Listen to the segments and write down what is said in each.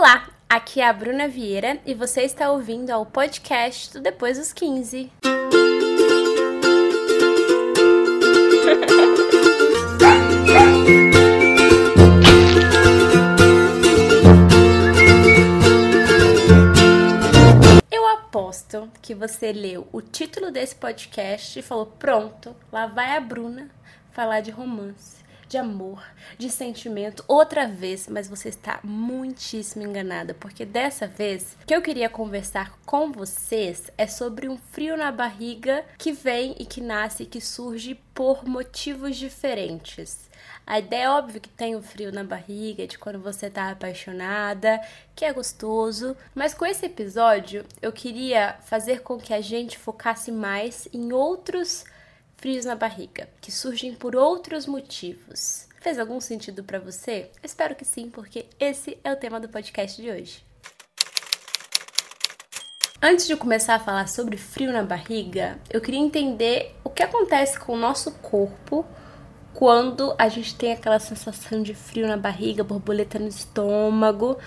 Olá, aqui é a Bruna Vieira e você está ouvindo ao podcast do Depois dos 15. Eu aposto que você leu o título desse podcast e falou: pronto, lá vai a Bruna falar de romance de amor, de sentimento, outra vez, mas você está muitíssimo enganada, porque dessa vez o que eu queria conversar com vocês é sobre um frio na barriga que vem e que nasce e que surge por motivos diferentes. A ideia é óbvio que tem o frio na barriga de quando você tá apaixonada, que é gostoso, mas com esse episódio eu queria fazer com que a gente focasse mais em outros frios na barriga, que surgem por outros motivos. Fez algum sentido para você? espero que sim, porque esse é o tema do podcast de hoje. Antes de começar a falar sobre frio na barriga, eu queria entender o que acontece com o nosso corpo quando a gente tem aquela sensação de frio na barriga, borboleta no estômago.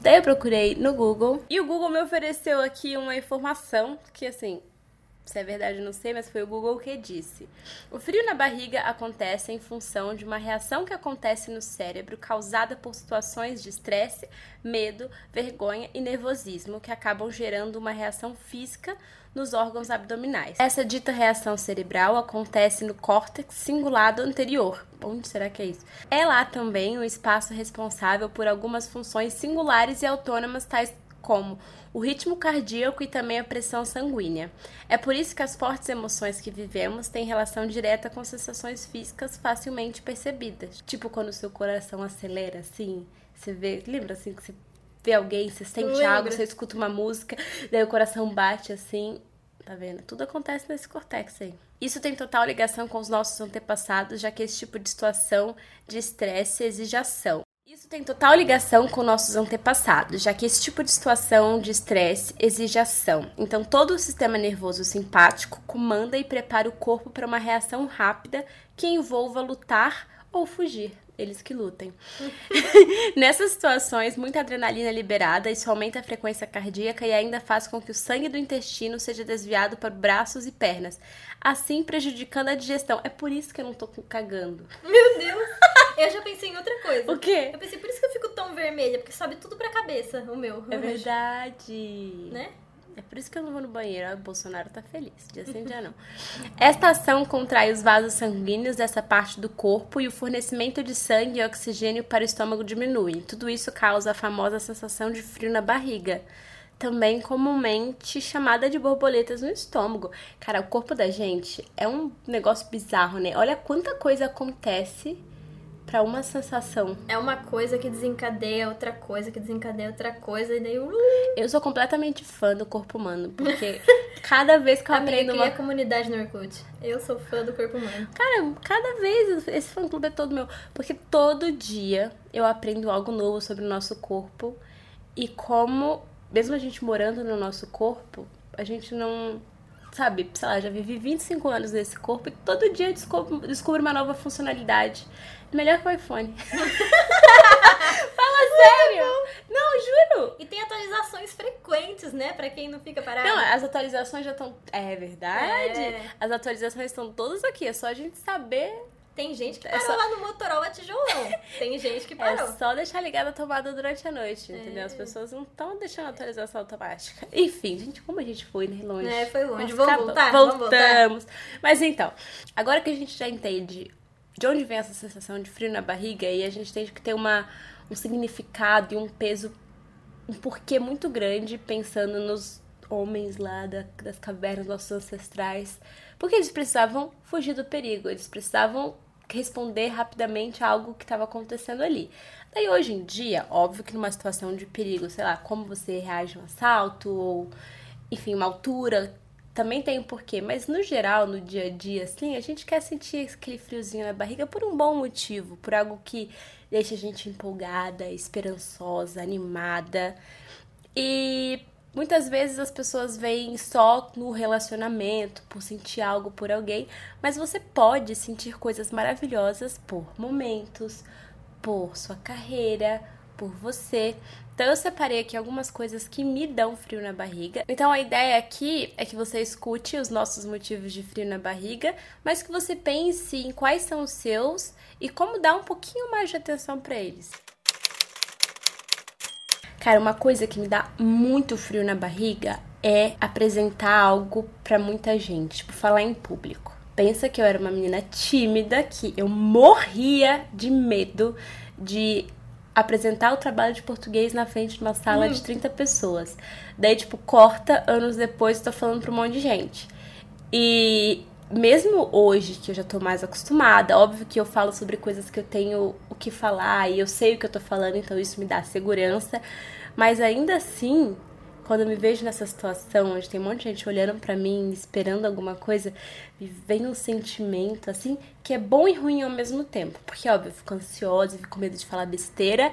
Daí eu procurei no Google e o Google me ofereceu aqui uma informação que assim, se é verdade, não sei, mas foi o Google que disse. O frio na barriga acontece em função de uma reação que acontece no cérebro causada por situações de estresse, medo, vergonha e nervosismo que acabam gerando uma reação física nos órgãos abdominais. Essa dita reação cerebral acontece no córtex cingulado anterior. Onde será que é isso? É lá também o espaço responsável por algumas funções singulares e autônomas, tais como o ritmo cardíaco e também a pressão sanguínea. É por isso que as fortes emoções que vivemos têm relação direta com sensações físicas facilmente percebidas. Tipo quando o seu coração acelera, assim, você vê, lembra assim que você vê alguém, você sente algo, você escuta uma música, daí o coração bate assim, tá vendo? Tudo acontece nesse cortex aí. Isso tem total ligação com os nossos antepassados, já que esse tipo de situação de estresse exige ação. Tem total ligação com nossos antepassados, já que esse tipo de situação de estresse exige ação. Então, todo o sistema nervoso simpático comanda e prepara o corpo para uma reação rápida que envolva lutar ou fugir. Eles que lutem. Nessas situações, muita adrenalina é liberada, isso aumenta a frequência cardíaca e ainda faz com que o sangue do intestino seja desviado para braços e pernas, assim prejudicando a digestão. É por isso que eu não tô cagando. Meu Deus! Eu já pensei em outra coisa. O quê? Eu pensei, por isso que eu fico tão vermelha, porque sobe tudo pra cabeça, o meu. É verdade. Né? É por isso que eu não vou no banheiro. O Bolsonaro tá feliz. Dia sim, dia não. Esta ação contrai os vasos sanguíneos dessa parte do corpo e o fornecimento de sangue e oxigênio para o estômago diminui. Tudo isso causa a famosa sensação de frio na barriga. Também comumente chamada de borboletas no estômago. Cara, o corpo da gente é um negócio bizarro, né? Olha quanta coisa acontece para uma sensação. É uma coisa que desencadeia outra coisa, que desencadeia outra coisa, e daí. Uh, Eu sou completamente fã do corpo humano, porque cada vez que eu amiga, aprendo cria uma. comunidade no Orkut. Eu sou fã do corpo humano. Cara, cada vez esse fã clube é todo meu. Porque todo dia eu aprendo algo novo sobre o nosso corpo e como, mesmo a gente morando no nosso corpo, a gente não. Sabe, sei lá, já vivi 25 anos nesse corpo e todo dia eu descubro, descubro uma nova funcionalidade. Melhor que o iPhone. Fala sério! Não, juro! E tem atualizações frequentes, né? Pra quem não fica parado. Não, as atualizações já estão. É verdade? É. As atualizações estão todas aqui, é só a gente saber. Tem gente que É parou só- lá no Motorola tijolão. Tem gente que parou. É só deixar ligada a tomada durante a noite, entendeu? As pessoas não estão deixando a atualização automática. Enfim, gente, como a gente foi, né? Longe. É, foi longe. Mas Vamos voltar? Voltamos. Mas então, agora que a gente já entende de onde vem essa sensação de frio na barriga e a gente tem que ter uma, um significado e um peso, um porquê muito grande pensando nos homens lá da- das cavernas, nossos ancestrais. Porque eles precisavam fugir do perigo, eles precisavam responder rapidamente a algo que estava acontecendo ali. Daí hoje em dia, óbvio que numa situação de perigo, sei lá, como você reage a um assalto ou enfim, uma altura, também tem um porquê, mas no geral, no dia a dia, assim, a gente quer sentir aquele friozinho na barriga por um bom motivo, por algo que deixa a gente empolgada, esperançosa, animada. E muitas vezes as pessoas veem só no relacionamento, por sentir algo por alguém, mas você pode sentir coisas maravilhosas por momentos, por sua carreira, por você. Então eu separei aqui algumas coisas que me dão frio na barriga. Então a ideia aqui é que você escute os nossos motivos de frio na barriga, mas que você pense em quais são os seus e como dar um pouquinho mais de atenção para eles. Cara, uma coisa que me dá muito frio na barriga é apresentar algo para muita gente, tipo falar em público. Pensa que eu era uma menina tímida, que eu morria de medo de apresentar o trabalho de português na frente de uma sala hum. de 30 pessoas. Daí, tipo, corta, anos depois, tô falando pra um monte de gente. E mesmo hoje, que eu já tô mais acostumada, óbvio que eu falo sobre coisas que eu tenho o que falar e eu sei o que eu tô falando, então isso me dá segurança. Mas ainda assim, quando eu me vejo nessa situação, onde tem um monte de gente olhando para mim, esperando alguma coisa, me vem um sentimento assim que é bom e ruim ao mesmo tempo. Porque, óbvio, eu fico ansiosa, fico com medo de falar besteira,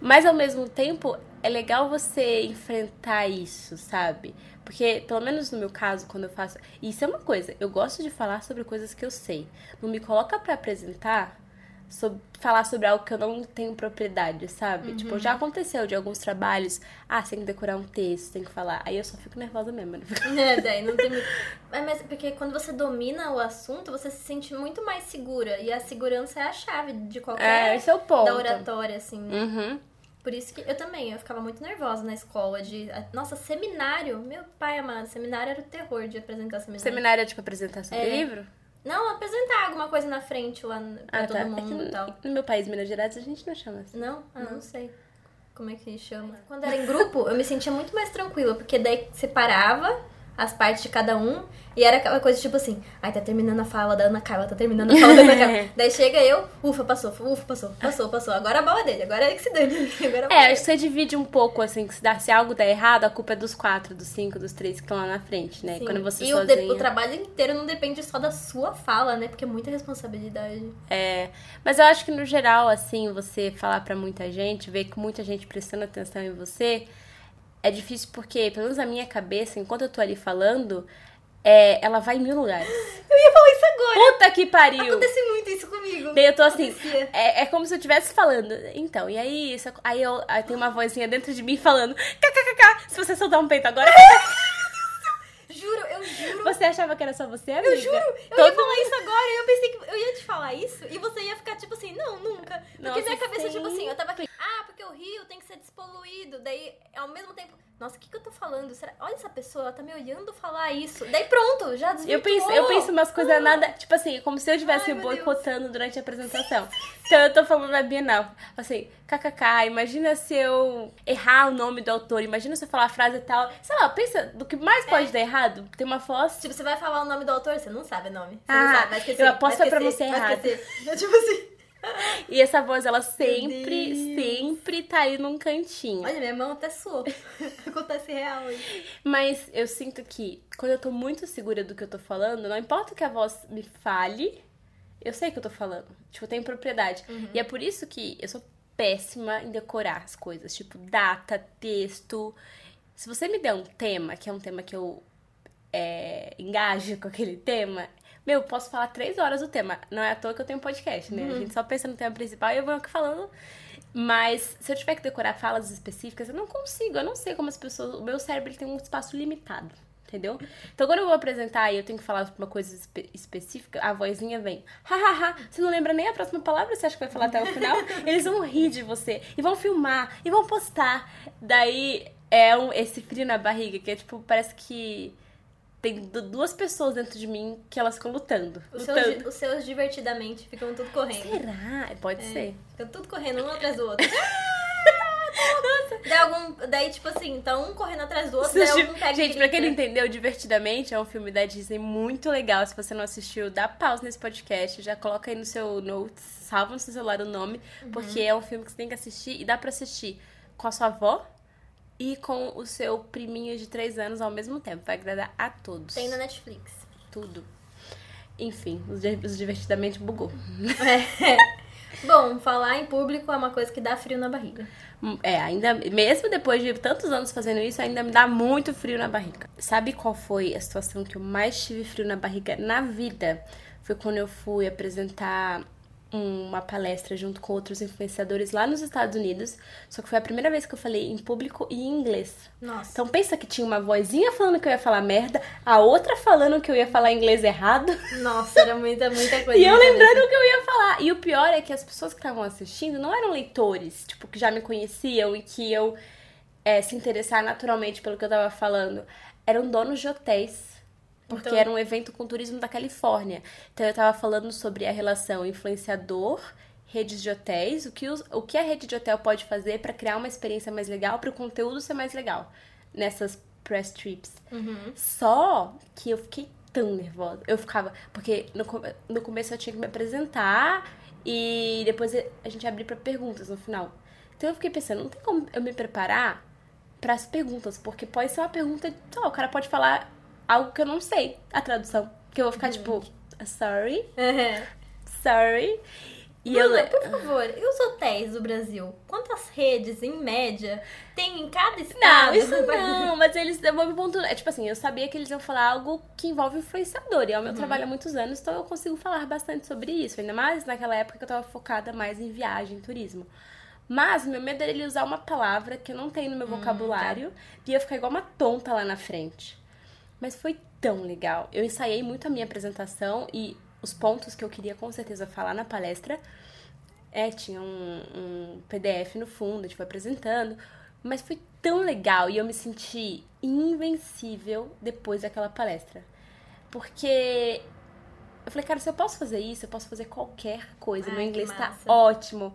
mas ao mesmo tempo é legal você enfrentar isso, sabe? Porque, pelo menos no meu caso, quando eu faço. Isso é uma coisa, eu gosto de falar sobre coisas que eu sei. Não me coloca para apresentar sobre, falar sobre algo que eu não tenho propriedade, sabe? Uhum. Tipo, já aconteceu de alguns trabalhos, ah, você tem que decorar um texto, tem que falar. Aí eu só fico nervosa mesmo. Né? É, daí não tem muito. É, mas porque quando você domina o assunto, você se sente muito mais segura. E a segurança é a chave de qualquer. É, esse é o ponto. Da oratória, assim. Né? Uhum. Por isso que eu também, eu ficava muito nervosa na escola de. Nossa, seminário! Meu pai amado, seminário era o terror de apresentar seminário. Seminário é tipo apresentação é. de livro? Não, apresentar alguma coisa na frente lá pra ah, todo tá. mundo é e tal. No meu país, Minas Gerais, a gente não chama assim. Não? Ah, não, não sei. Como é que chama? Quando era em grupo, eu me sentia muito mais tranquila, porque daí separava as partes de cada um. E era aquela coisa tipo assim, ai, tá terminando a fala da Ana Carla, tá terminando a fala da Ana Carla. Daí chega eu, ufa, passou, ufa, passou, passou, passou. Agora a bola dele, agora é que se dane. Agora é, acho que você divide um pouco, assim, que se, dá, se algo der errado, a culpa é dos quatro, dos cinco, dos três que estão lá na frente, né? Sim. Quando você e sozinha... o, o trabalho inteiro não depende só da sua fala, né? Porque é muita responsabilidade. É, mas eu acho que no geral, assim, você falar para muita gente, ver que muita gente prestando atenção em você é difícil porque, pelo menos na minha cabeça, enquanto eu tô ali falando, é, ela vai em mil lugares. Eu ia falar isso agora. Puta que pariu. Acontece muito isso comigo. Daí eu tô assim, é, é, como se eu estivesse falando. Então, e aí, isso, aí eu aí tem uma vozinha dentro de mim falando, kkkk, se você soltar um peito agora. juro, eu juro. Você achava que era só você, amiga? Eu juro, eu Todo ia falar mundo... isso agora, eu pensei que eu ia te falar isso, e você ia ficar tipo assim, não, nunca. Porque Nossa, minha cabeça, sim. tipo assim, eu tava aqui, ah, porque o rio tem que ser despoluído, daí, ao mesmo tempo nossa, o que, que eu tô falando? Será... Olha essa pessoa, ela tá me olhando falar isso. Daí pronto, já desvirtuou. Eu penso, eu penso umas coisas ah. nada, tipo assim, como se eu estivesse me boicotando Deus. durante a apresentação. Então eu tô falando na Bienal, assim, kkk, imagina se eu errar o nome do autor, imagina se eu falar a frase e tal. Sei lá, pensa do que mais pode é. dar errado. Tem uma foto. Tipo, você vai falar o nome do autor, você não sabe o nome. Você ah, não sabe, vai esquecer. Eu aposto vai pra você errar. tipo assim. E essa voz, ela sempre, sempre tá aí num cantinho. Olha, minha mão até suou. Acontece real. Mas eu sinto que quando eu tô muito segura do que eu tô falando, não importa que a voz me fale, eu sei que eu tô falando. Tipo, eu tenho propriedade. Uhum. E é por isso que eu sou péssima em decorar as coisas. Tipo, data, texto. Se você me der um tema, que é um tema que eu é, engajo com aquele tema, meu, posso falar três horas do tema. Não é à toa que eu tenho um podcast, né? Uhum. A gente só pensa no tema principal e eu vou aqui falando. Mas se eu tiver que decorar falas específicas, eu não consigo. Eu não sei como as pessoas. O meu cérebro tem um espaço limitado. Entendeu? Então, quando eu vou apresentar e eu tenho que falar uma coisa espe específica, a vozinha vem. Hahaha, você não lembra nem a próxima palavra, você acha que vai falar até o final? Eles vão rir de você. E vão filmar. E vão postar. Daí é um, esse frio na barriga, que é tipo, parece que tem duas pessoas dentro de mim que elas ficam lutando. Os, lutando. Seus, os seus divertidamente ficam tudo correndo. Será? Pode é, ser. Ficam tudo correndo um atrás do outro. Daí, algum, daí, tipo assim, tá um correndo atrás do outro, daí algum pega Gente, pra quem não entendeu, Divertidamente é um filme da Disney muito legal. Se você não assistiu, dá pausa nesse podcast, já coloca aí no seu notes, salva no seu celular o nome, uhum. porque é um filme que você tem que assistir e dá pra assistir com a sua avó, e com o seu priminho de 3 anos ao mesmo tempo. Vai agradar a todos. Tem na Netflix. Tudo. Enfim, os, divertidamente bugou. É. Bom, falar em público é uma coisa que dá frio na barriga. Hum, é, ainda mesmo depois de tantos anos fazendo isso, ainda me dá muito frio na barriga. Sabe qual foi a situação que eu mais tive frio na barriga na vida? Foi quando eu fui apresentar uma palestra junto com outros influenciadores lá nos Estados Unidos, só que foi a primeira vez que eu falei em público e em inglês. Nossa. Então pensa que tinha uma vozinha falando que eu ia falar merda, a outra falando que eu ia falar inglês errado. Nossa, era muita, muita coisa. E eu cabeça. lembrando o que eu ia falar. E o pior é que as pessoas que estavam assistindo não eram leitores, tipo, que já me conheciam e que eu é, se interessar naturalmente pelo que eu tava falando. Eram donos de hotéis. Porque Então- era um evento com turismo da Califórnia. Então eu tava falando sobre a relação influenciador, redes de hotéis, o que, os- o que a rede de hotel pode fazer pra criar uma experiência mais legal, para o conteúdo ser mais legal nessas press trips. Uhum. Só que eu fiquei tão nervosa. Eu ficava. Porque no, no começo eu tinha que me apresentar e depois a gente abrir pra perguntas no final. Então eu fiquei pensando, não tem como eu me preparar pras perguntas, porque pode ser uma pergunta. Lá, o cara pode falar algo que eu não sei, a tradução. Que eu vou ficar tipo, sorry, Uhum. sorry. E Bruna, eu. por favor, e os hotéis do Brasil? Quantas redes, em média, tem em cada Não, estado? isso não, mas eles eu me pontuar. É tipo assim, eu sabia que eles iam falar algo que envolve influenciador. E é o meu trabalho há muitos anos, então eu consigo falar bastante sobre isso. Ainda mais naquela época que eu tava focada mais em viagem, turismo. Mas meu medo era ele usar uma palavra que eu não tenho no meu vocabulário e ia ficar igual uma tonta lá na frente. Mas foi tão legal. Eu ensaiei muito a minha apresentação e os pontos que eu queria com certeza falar na palestra. É, tinha um, um PDF no fundo, a gente foi apresentando. Mas foi tão legal e eu me senti invencível depois daquela palestra. Porque eu falei, cara, se eu posso fazer isso, eu posso fazer qualquer coisa. Ai, Meu inglês tá ótimo.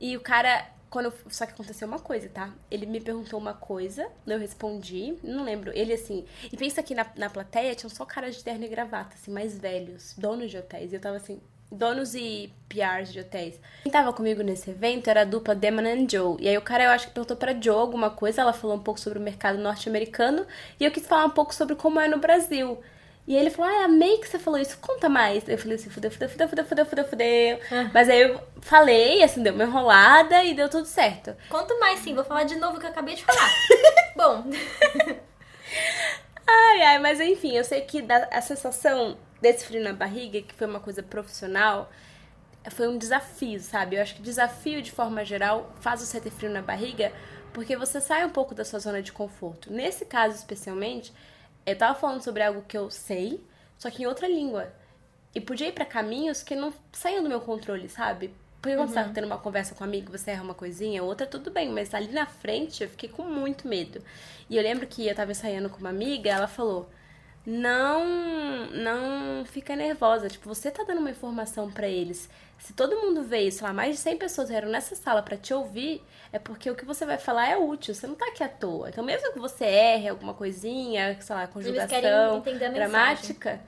E o cara, quando eu, só que aconteceu uma coisa, tá? Ele me perguntou uma coisa, eu respondi, não lembro. Ele assim, e pensa que na, na plateia tinham só caras de terno e gravata, assim, mais velhos, donos de hotéis. E eu tava assim, donos e PRs de hotéis. Quem tava comigo nesse evento era a dupla Demon and Joe. E aí o cara, eu acho que perguntou pra Joe alguma coisa, ela falou um pouco sobre o mercado norte-americano, e eu quis falar um pouco sobre como é no Brasil. E ele falou, ah, amei que você falou isso, conta mais. Eu falei assim, fudeu, fudeu, fudeu, fudeu, fudeu, fudeu, fudeu. Mas aí eu falei, assim, deu uma enrolada e deu tudo certo. Conto mais sim, vou falar de novo o que eu acabei de falar. Bom, Ai, ai, mas enfim, eu sei que a sensação desse frio na barriga, que foi uma coisa profissional, foi um desafio, sabe? Eu acho que desafio, de forma geral, faz você ter frio na barriga, porque você sai um pouco da sua zona de conforto. Nesse caso, especialmente, eu tava falando sobre algo que eu sei, só que em outra língua. E podia ir pra caminhos que não saíam do meu controle, sabe? Porque quando você tá tendo uma conversa com um amigo, você erra uma coisinha, outra tudo bem, mas ali na frente eu fiquei com muito medo. E eu lembro que eu tava ensaiando com uma amiga, ela falou: "Não, não fica nervosa, tipo, você tá dando uma informação pra eles. Se todo mundo vê isso, sei lá, mais de 100 pessoas vieram nessa sala pra te ouvir, é porque o que você vai falar é útil, você não tá aqui à toa. Então, mesmo que você erre alguma coisinha, sei lá, conjugação, gramática,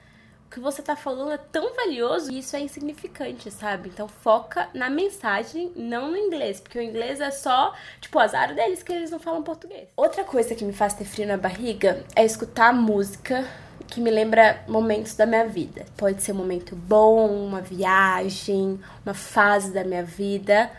o que você tá falando é tão valioso e isso é insignificante, sabe? Então foca na mensagem, não no inglês, porque o inglês é só, tipo, o azar deles que eles não falam português. Outra coisa que me faz ter frio na barriga é escutar música que me lembra momentos da minha vida. Pode ser um momento bom, uma viagem, uma fase da minha vida.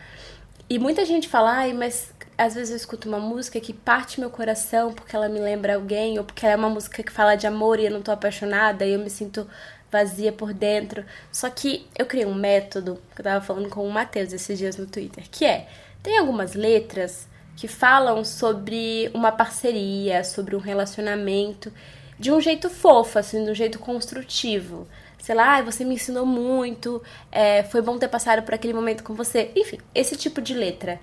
E muita gente fala, ai, mas às vezes eu escuto uma música que parte meu coração porque ela me lembra alguém, ou porque ela é uma música que fala de amor e eu não tô apaixonada e eu me sinto vazia por dentro. Só que eu criei um método, que eu tava falando com o Matheus esses dias no Twitter, que é, tem algumas letras que falam sobre uma parceria, sobre um relacionamento, de um jeito fofo, assim, de um jeito construtivo. Sei lá, "Ai, você me ensinou muito, é, foi bom ter passado por aquele momento com você. Enfim, esse tipo de letra.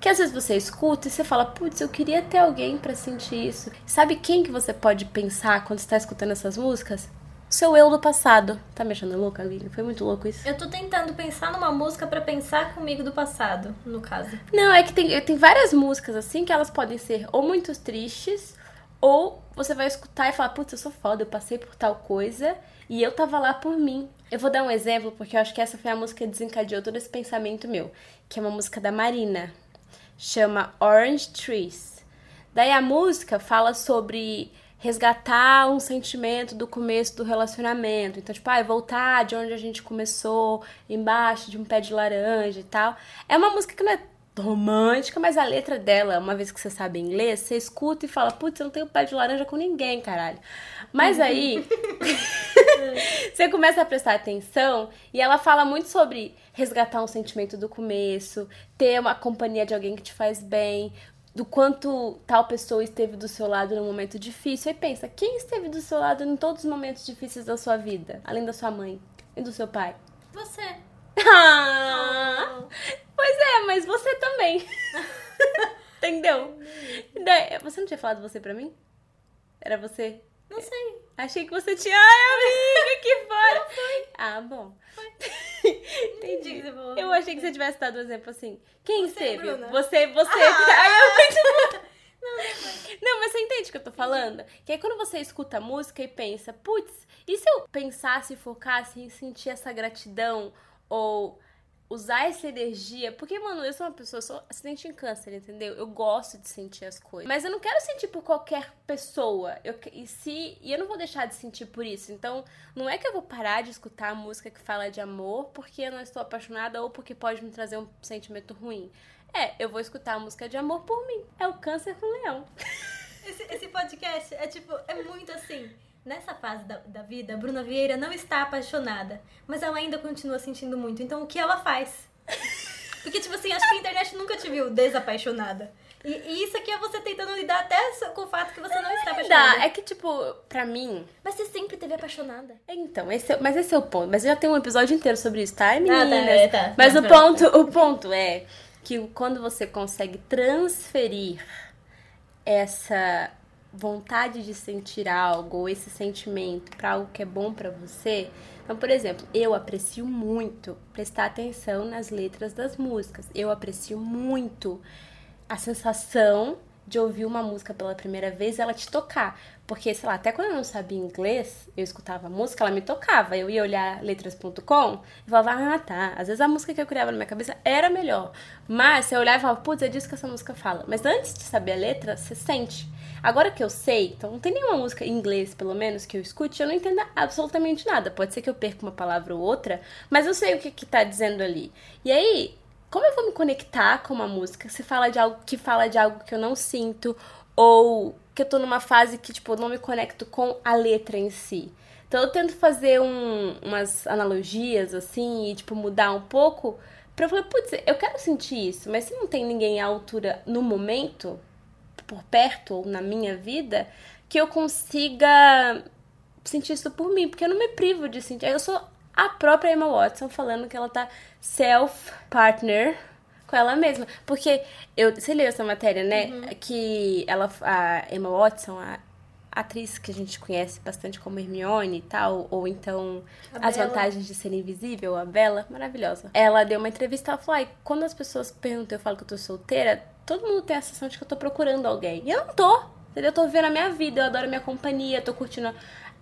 Que às vezes você escuta e você fala, putz, eu queria ter alguém pra sentir isso. Sabe quem que você pode pensar quando está escutando essas músicas? Seu eu do passado. Tá me achando louca, Lili? Foi muito louco isso. eu tô tentando pensar numa música pra pensar comigo do passado, no caso. Não, é que tem, tem várias músicas assim que elas podem ser ou muito tristes, ou você vai escutar e falar, putz, eu sou foda, eu passei por tal coisa e eu tava lá por mim. Eu vou dar um exemplo, porque eu acho que essa foi a música que desencadeou todo esse pensamento meu, que é uma música da Marina. Chama Orange Trees. Daí a música fala sobre resgatar um sentimento do começo do relacionamento. Então, tipo, ah, voltar de onde a gente começou, embaixo de um pé de laranja e tal. É uma música que não é romântica, mas a letra dela, uma vez que você sabe inglês, você escuta e fala, putz, eu não tenho pé de laranja com ninguém, caralho. Mas aí você começa a prestar atenção e ela fala muito sobre resgatar um sentimento do começo, ter uma companhia de alguém que te faz bem, do quanto tal pessoa esteve do seu lado num momento difícil. E pensa, quem esteve do seu lado em todos os momentos difíceis da sua vida, além da sua mãe e do seu pai? Você. Ah, Pois é, mas você também. Entendeu? Daí- Você não tinha falado você pra mim? Era você? Não sei. Achei que você tinha. Ai, amiga, que fora! Ah, bom. Entendi. Eu achei que você tivesse dado um exemplo assim. Quem Você, esteve? Bruna. Você, você. Ah! Ai, eu muito Não, mas você entende o que eu tô falando? Que aí quando você escuta a música e pensa, putz, e se eu pensasse e focasse em sentir essa gratidão ou usar essa energia? Porque, mano, eu sou uma pessoa, sou acidente em câncer, entendeu? Eu gosto de sentir as coisas. Mas eu não quero sentir por qualquer pessoa. Eu, e, se, e eu não vou deixar de sentir por isso. Então, não é que eu vou parar de escutar a música que fala de amor porque eu não estou apaixonada ou porque pode me trazer um sentimento ruim. É, eu vou escutar a música de amor por mim. É o câncer com o leão. Esse, esse podcast é tipo, é muito assim. Nessa fase da, da vida, a Bruna Vieira não está apaixonada, mas ela ainda continua sentindo muito. Então, o que ela faz? Porque, tipo assim, acho que a internet nunca te viu desapaixonada. E, e isso aqui é você tentando lidar até com o fato que você não está apaixonada. É que, tipo, pra mim. Mas você sempre teve apaixonada. Então, esse é- mas esse é o ponto. Mas eu já tenho um episódio inteiro sobre isso, tá, tá, meninas? é, tá. Mas Tá, o ponto, o ponto é que quando você consegue transferir essa vontade de sentir algo, ou esse sentimento pra algo que é bom pra você. Então, por exemplo, eu aprecio muito prestar atenção nas letras das músicas. Eu aprecio muito a sensação de ouvir uma música pela primeira vez e ela te tocar. Porque, sei lá, até quando eu não sabia inglês, eu escutava música, ela me tocava. Eu ia olhar letras.com e falava, ah, tá. Às vezes a música que eu criava na minha cabeça era melhor. Mas você olhava e falava, putz, é disso que essa música fala. Mas antes de saber a letra, você sente. Agora que eu sei, então não tem nenhuma música em inglês, pelo menos, que eu escute, eu não entenda absolutamente nada. Pode ser que eu perca uma palavra ou outra, mas eu sei o que, que tá dizendo ali. E aí, como eu vou me conectar com uma música se fala de algo que fala de algo que eu não sinto ou que eu tô numa fase que tipo não me conecto com a letra em si. Então eu tento fazer um- umas analogias assim e tipo mudar um pouco pra eu falar, putz, eu quero sentir isso, mas se não tem ninguém à altura no momento, por perto ou na minha vida, que eu consiga sentir isso por mim, porque eu não me privo de sentir. Eu sou a própria Emma Watson falando que ela tá self-partner com ela mesma. Porque eu, você leu essa matéria, né? Que ela, a Emma Watson, a atriz que a gente conhece bastante como Hermione e tal, ou então A As. Vantagens de Ser Invisível, a Bella, maravilhosa. Ela deu uma entrevista, ela falou, ai, quando as pessoas perguntam, eu falo que eu tô solteira, todo mundo tem a sensação de que eu tô procurando alguém. E eu não tô, entendeu? Eu tô vivendo a minha vida, eu adoro a minha companhia, tô curtindo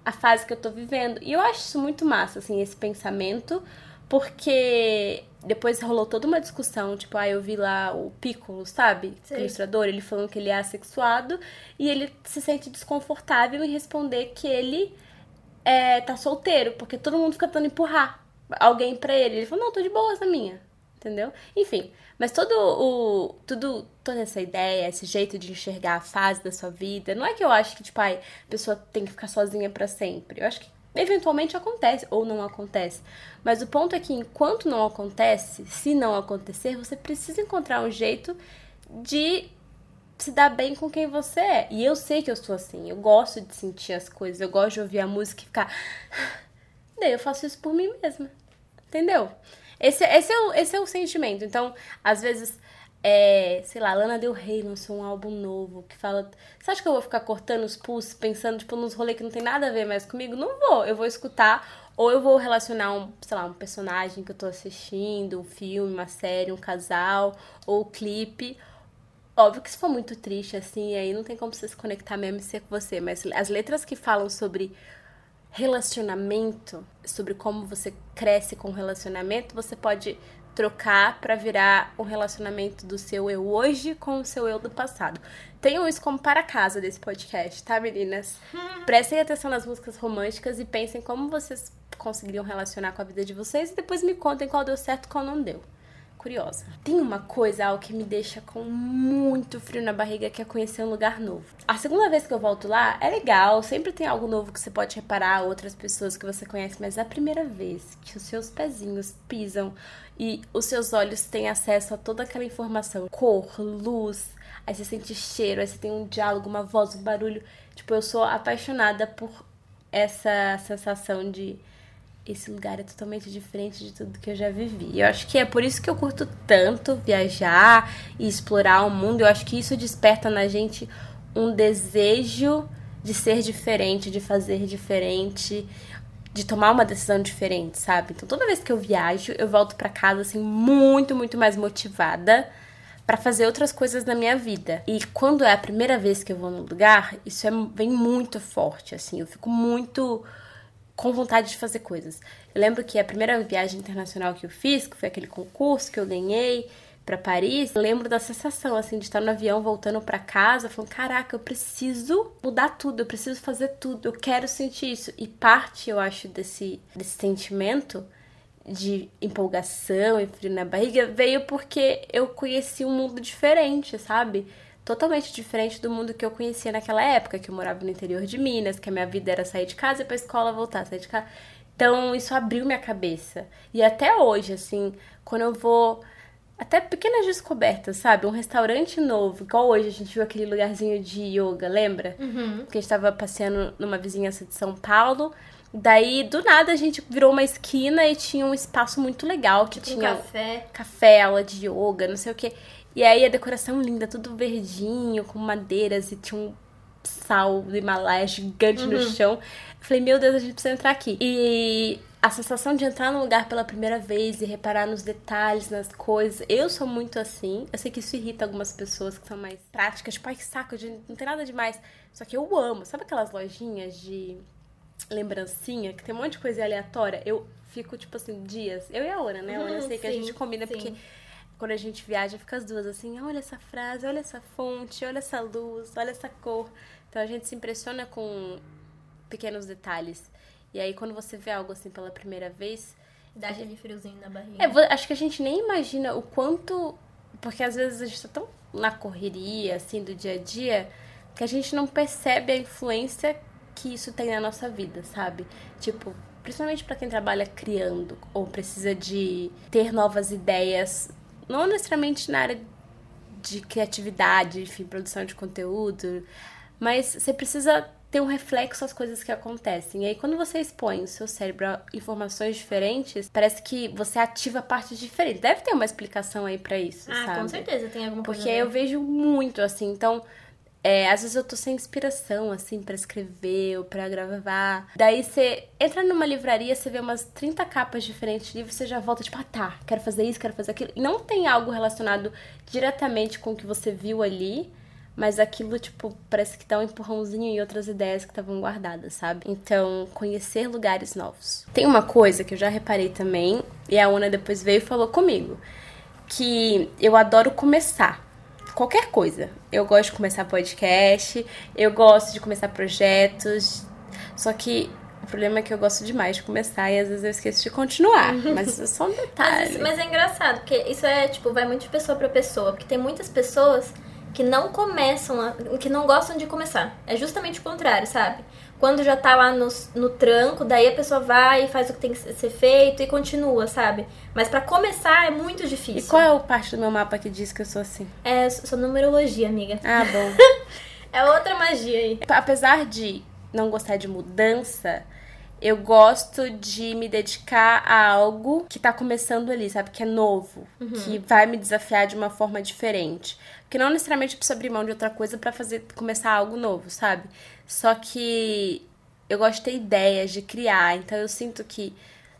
a fase que eu tô vivendo. E eu acho isso muito massa, assim, esse pensamento, porque depois rolou toda uma discussão, tipo, ah, eu vi lá o Piccolo, sabe? Sei. Ilustrador, ele falando que ele é assexuado e ele se sente desconfortável em responder que ele é, tá solteiro, porque todo mundo fica tentando empurrar alguém pra ele. Ele falou, não, tô de boas na minha. Entendeu? Enfim, mas todo o. Tudo, toda essa ideia, esse jeito de enxergar a fase da sua vida, não é que eu acho que, tipo, ai, a pessoa tem que ficar sozinha pra sempre. Eu acho que eventualmente acontece ou não acontece. Mas o ponto é que enquanto não acontece, se não acontecer, você precisa encontrar um jeito de se dar bem com quem você é. E eu sei que eu sou assim. Eu gosto de sentir as coisas. Eu gosto de ouvir a música e ficar. Daí eu faço isso por mim mesma. Entendeu? Esse, esse, é, o, esse é o sentimento. Então, às vezes, é, sei lá, Lana Del Rey lançou um álbum novo que fala. Você acha que eu vou ficar cortando os pulsos, pensando, tipo, nos rolês que não tem nada a ver mais comigo? Não vou. Eu vou escutar. Ou eu vou relacionar um, sei lá, um personagem que eu tô assistindo, um filme, uma série, um casal, ou clipe. Óbvio que se for muito triste, assim, aí não tem como você se conectar mesmo e ser com você. Mas as letras que falam sobre relacionamento, sobre como você cresce com o relacionamento, você pode trocar pra virar um relacionamento do seu eu hoje com o seu eu do passado. Tenham isso como para casa desse podcast, tá, meninas? Prestem atenção nas músicas românticas e pensem como vocês conseguiriam relacionar com a vida de vocês e depois me contem qual deu certo e qual não deu. Curiosa. Tem uma coisa, algo que me deixa com muito frio na barriga, que é conhecer um lugar novo. A segunda vez que eu volto lá é legal, sempre tem algo novo que você pode reparar, outras pessoas que você conhece, mas é a primeira vez que os seus pezinhos pisam e os seus olhos têm acesso a toda aquela informação, cor, luz, aí você sente cheiro, aí você tem um diálogo, uma voz, um barulho. Tipo, eu sou apaixonada por essa sensação de esse lugar é totalmente diferente de tudo que eu já vivi. Eu acho que é por isso que eu curto tanto viajar e explorar o mundo. Eu acho que isso desperta na gente um desejo de ser diferente, de fazer diferente, de tomar uma decisão diferente, sabe? Então toda vez que eu viajo, eu volto para casa assim muito, muito mais motivada para fazer outras coisas na minha vida. E quando é a primeira vez que eu vou no lugar, isso é, vem muito forte, assim. Eu fico muito com vontade de fazer coisas. Eu lembro que a primeira viagem internacional que eu fiz, que foi aquele concurso que eu ganhei para Paris, eu lembro da sensação assim de estar no avião voltando para casa, falando: "Caraca, eu preciso mudar tudo, eu preciso fazer tudo, eu quero sentir isso". E parte, eu acho, desse desse sentimento de empolgação e frio na barriga veio porque eu conheci um mundo diferente, sabe? Totalmente diferente do mundo que eu conhecia naquela época, que eu morava no interior de Minas, que a minha vida era sair de casa e ir pra escola voltar, sair de casa. Então, isso abriu minha cabeça. E até hoje, assim, quando eu vou. Até pequenas descobertas, sabe? Um restaurante novo, igual hoje a gente viu aquele lugarzinho de yoga, lembra? Uhum. Que a gente tava passeando numa vizinhança de São Paulo. Daí, do nada, a gente virou uma esquina e tinha um espaço muito legal que Tipo um tinha café. café, aula de yoga, não sei o que. E aí a decoração linda, tudo verdinho, com madeiras e tinha um sal do Himalaia gigante no chão. Falei, meu Deus, a gente precisa entrar aqui. E a sensação de entrar num lugar pela primeira vez e reparar nos detalhes, nas coisas. Eu sou muito assim. Eu sei que isso irrita algumas pessoas que são mais práticas, tipo, ai que saco, gente, não tem nada demais. Só que eu amo. Sabe aquelas lojinhas de lembrancinha, que tem um monte de coisa aleatória? Eu fico, tipo assim, dias. Eu e a Ana, né? A Ana, eu sei que a Sim, gente combina sim. porque quando a gente viaja, fica as duas assim, olha essa frase, olha essa fonte, olha essa luz, olha essa cor. Então a gente se impressiona com pequenos detalhes. E aí quando você vê algo assim pela primeira vez, Dá aquele friozinho na barriga. é, acho que a gente nem imagina o quanto. Porque às vezes a gente tá tão na correria, assim, do dia a dia, que a gente não percebe a influência que isso tem na nossa vida, sabe? Tipo, principalmente pra quem trabalha criando ou precisa de ter novas ideias, não necessariamente na área de criatividade, enfim, produção de conteúdo, mas você precisa ter um reflexo às coisas que acontecem. E aí, quando você expõe o seu cérebro a informações diferentes, parece que você ativa partes diferentes. Deve ter uma explicação aí pra isso, ah, sabe? com certeza tem alguma coisa. Porque eu vejo muito, assim, então. É, às vezes eu tô sem inspiração, assim, pra escrever ou pra gravar. Daí você entra numa livraria, você vê umas 30 capas diferentes de livros, você já volta, tipo, ah, tá, quero fazer isso, quero fazer aquilo. E não tem algo relacionado diretamente com o que você viu ali, mas aquilo, tipo, parece que dá um empurrãozinho em outras ideias que estavam guardadas, sabe? Então, conhecer lugares novos. Tem uma coisa que eu já reparei também, e a Una depois veio e falou comigo, que eu adoro começar qualquer coisa. Eu gosto de começar podcast, eu gosto de começar projetos, só que o problema é que eu gosto demais de começar e às vezes eu esqueço de continuar, mas isso é só um Mas, detalhe. isso- mas é engraçado, porque isso é, tipo, vai muito de pessoa pra pessoa. Porque tem muitas pessoas que não começam, a- que não gostam de começar. É justamente o contrário, sabe? Quando já tá lá no, no tranco, daí a pessoa vai e faz o que tem que ser feito e continua, sabe? Mas pra começar é muito E difícil. qual é o parte do meu mapa que diz que eu sou assim? É sua numerologia, amiga. Ah, bom. É outra magia aí. Apesar de não gostar de mudança, eu gosto de me dedicar a algo que tá começando ali, sabe? Que é novo, que vai me desafiar de uma forma diferente. Porque não necessariamente eu preciso abrir mão de outra coisa pra fazer começar algo novo, sabe? Só que eu gosto de ter ideias, de criar. Então eu sinto que,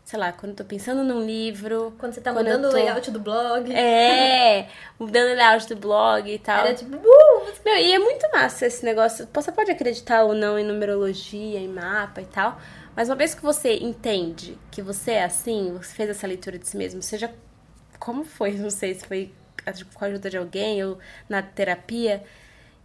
sei lá, quando eu tô pensando num livro. Quando você tá Quando mudando tô- o layout do blog. É, mudando o layout do blog e tal. Era tipo, uh, Meu, e é muito massa esse negócio. Você pode acreditar ou não em numerologia, em mapa e tal. Mas uma vez que você entende que você é assim, você fez essa leitura de si mesmo, seja como foi, não sei se foi com a ajuda de alguém ou na terapia,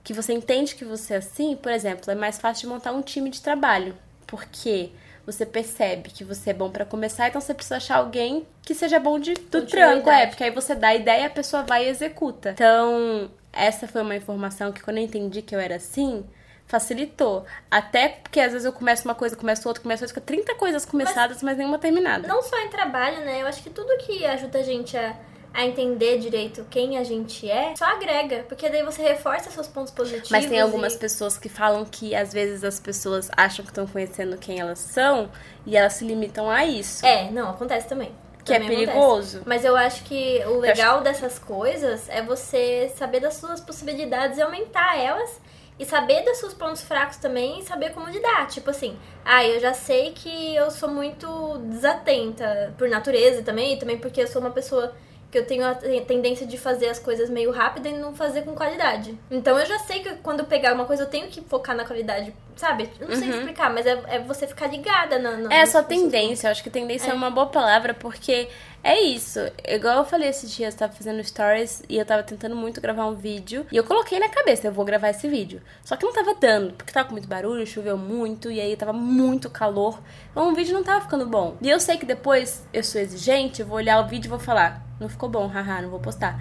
que você entende que você é assim, por exemplo, é mais fácil de montar um time de trabalho. Porque você percebe que você é bom pra começar, então você precisa achar alguém que seja bom de, do tranco, é, porque aí você dá a ideia e a pessoa vai e executa. Então, essa foi uma informação que quando eu entendi que eu era assim, facilitou. Até porque às vezes eu começo uma coisa, começo outra, começo outra, fica 30 coisas começadas, mas, mas nenhuma terminada. Não só em trabalho, né? Eu acho que tudo que ajuda a gente a a entender direito quem a gente é, só agrega, porque daí você reforça seus pontos positivos. Mas tem algumas e... pessoas que falam que às vezes as pessoas acham que estão conhecendo quem elas são e elas se limitam a isso. É, não, acontece também. Que é também é perigoso. Acontece. Mas eu acho que o legal acho... dessas coisas é você saber das suas possibilidades e aumentar elas. E saber dos seus pontos fracos também e saber como lidar. Tipo assim, ah, eu já sei que eu sou muito desatenta por natureza também, e também porque eu sou uma pessoa que eu tenho a tendência de fazer as coisas meio rápido e não fazer com qualidade. Então eu já sei que quando eu pegar uma coisa eu tenho que focar na qualidade, sabe? Eu não sei uhum. explicar, mas é, é, você ficar ligada na. na é sua tendência, eu acho que tendência é. é. uma boa palavra, porque é isso. Igual eu falei esses dias, eu tava fazendo stories e eu tava tentando muito gravar um vídeo. E eu coloquei na cabeça, eu vou gravar esse vídeo. Só que não tava dando, porque tava com muito barulho, choveu muito, e aí tava muito calor. Então o vídeo não tava ficando bom. E eu sei que depois eu sou exigente, eu vou olhar o vídeo e vou falar não ficou bom, haha, não vou postar.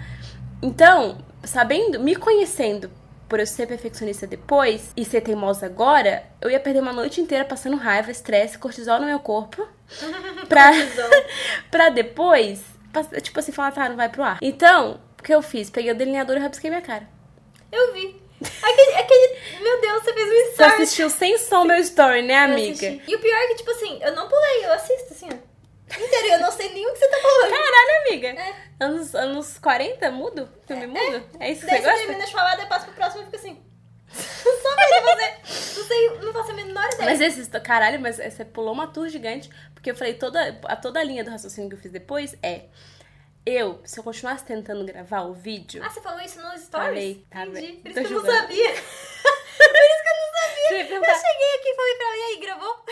Então, sabendo, me conhecendo por eu ser perfeccionista depois e ser teimosa agora, eu ia perder uma noite inteira passando raiva, estresse, cortisol no meu corpo. pra, pra depois, tipo assim, falar, tá, não vai pro ar. Então, o que eu fiz? Peguei o delineador e rabisquei minha cara. Eu vi. Aquele, aquele. Meu Deus, você fez um story. Você assistiu sem som meu story, né, amiga? E o pior é que, tipo assim, eu não pulei, eu assisto assim, ó inteiro eu não sei nem o que você tá falando. Caralho, amiga. É. Anos, anos 40, mudo? Filme é, mudo? É, é isso que Daí você gosta? termina de falar, daí passa pro próximo e fica assim... Só mesmo você... Não sei, não faço a menor ideia. Mas esse... Caralho, mas você pulou uma tour gigante. Porque eu falei, toda, a toda a linha do raciocínio que eu fiz depois é... Eu, se eu continuasse tentando gravar o vídeo... Ah, você falou isso nos stories? Falei, tá Entendi. Por isso que eu não sabia. Por isso que eu não sabia. Eu cheguei aqui e falei pra ela, e aí, gravou?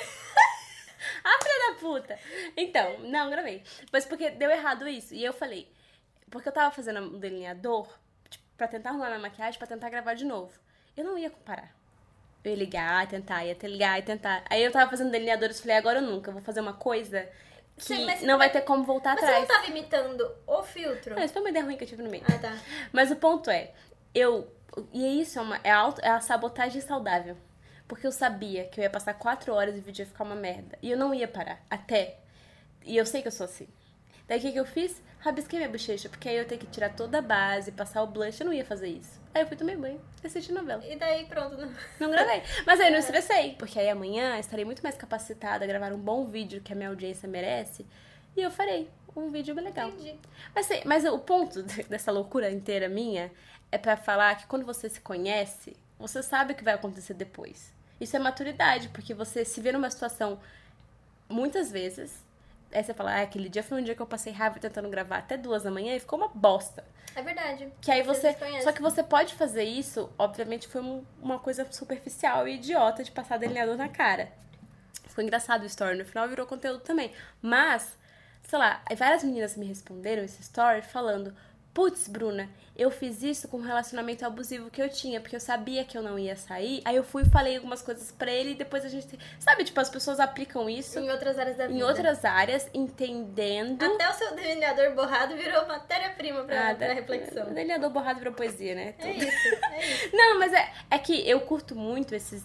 Ah, filha da puta! Então, não, gravei. Mas porque deu errado isso. E eu falei, porque eu tava fazendo um delineador tipo, pra tentar arrumar minha maquiagem, pra tentar gravar de novo. Eu não ia comparar. Eu ia ligar, tentar, ia ligar e tentar. Aí eu tava fazendo delineadores e falei, agora eu nunca, vou fazer uma coisa que Sim, não vai ter como voltar mas atrás. Mas você não tava imitando o filtro? Não, isso foi uma ideia ruim que eu tive no meio. Ah, tá. Mas o ponto é, eu... E é isso, é, uma, é, auto, é a sabotagem saudável. Porque eu sabia que eu ia passar quatro horas e o vídeo ia ficar uma merda. E eu não ia parar. Até. E eu sei que eu sou assim. Daí o que, que eu fiz? Rabisquei minha bochecha, porque aí eu tenho que tirar toda a base, passar o blush. Eu não ia fazer isso. Aí eu fui tomar banho, assisti novela. E daí pronto, não, não gravei. Mas aí eu não é. estressei, porque aí amanhã estarei muito mais capacitada a gravar um bom vídeo que a minha audiência merece. E eu farei um vídeo bem legal. Entendi. Mas, mas o ponto dessa loucura inteira minha é para falar que quando você se conhece, você sabe o que vai acontecer depois. Isso é maturidade, porque você se vê numa situação muitas vezes. Aí você fala, ah, aquele dia foi um dia que eu passei raiva tentando gravar até duas da manhã e ficou uma bosta. É verdade. Que aí você. Só que você pode fazer isso, obviamente foi um, uma coisa superficial e idiota de passar delineador na cara. Ficou engraçado o story, no final virou conteúdo também. Mas, sei lá, várias meninas me responderam esse story falando Putz, Bruna, eu fiz isso com um relacionamento abusivo que eu tinha, porque eu sabia que eu não ia sair. Aí eu fui e falei algumas coisas para ele e depois a gente. Sabe, tipo, as pessoas aplicam isso. Em outras áreas da vida. Em outras áreas, entendendo. Até o seu delineador borrado virou matéria-prima pra, ah, pra reflexão. O delineador borrado virou poesia, né? É isso, é isso. não, mas é, é que eu curto muito esses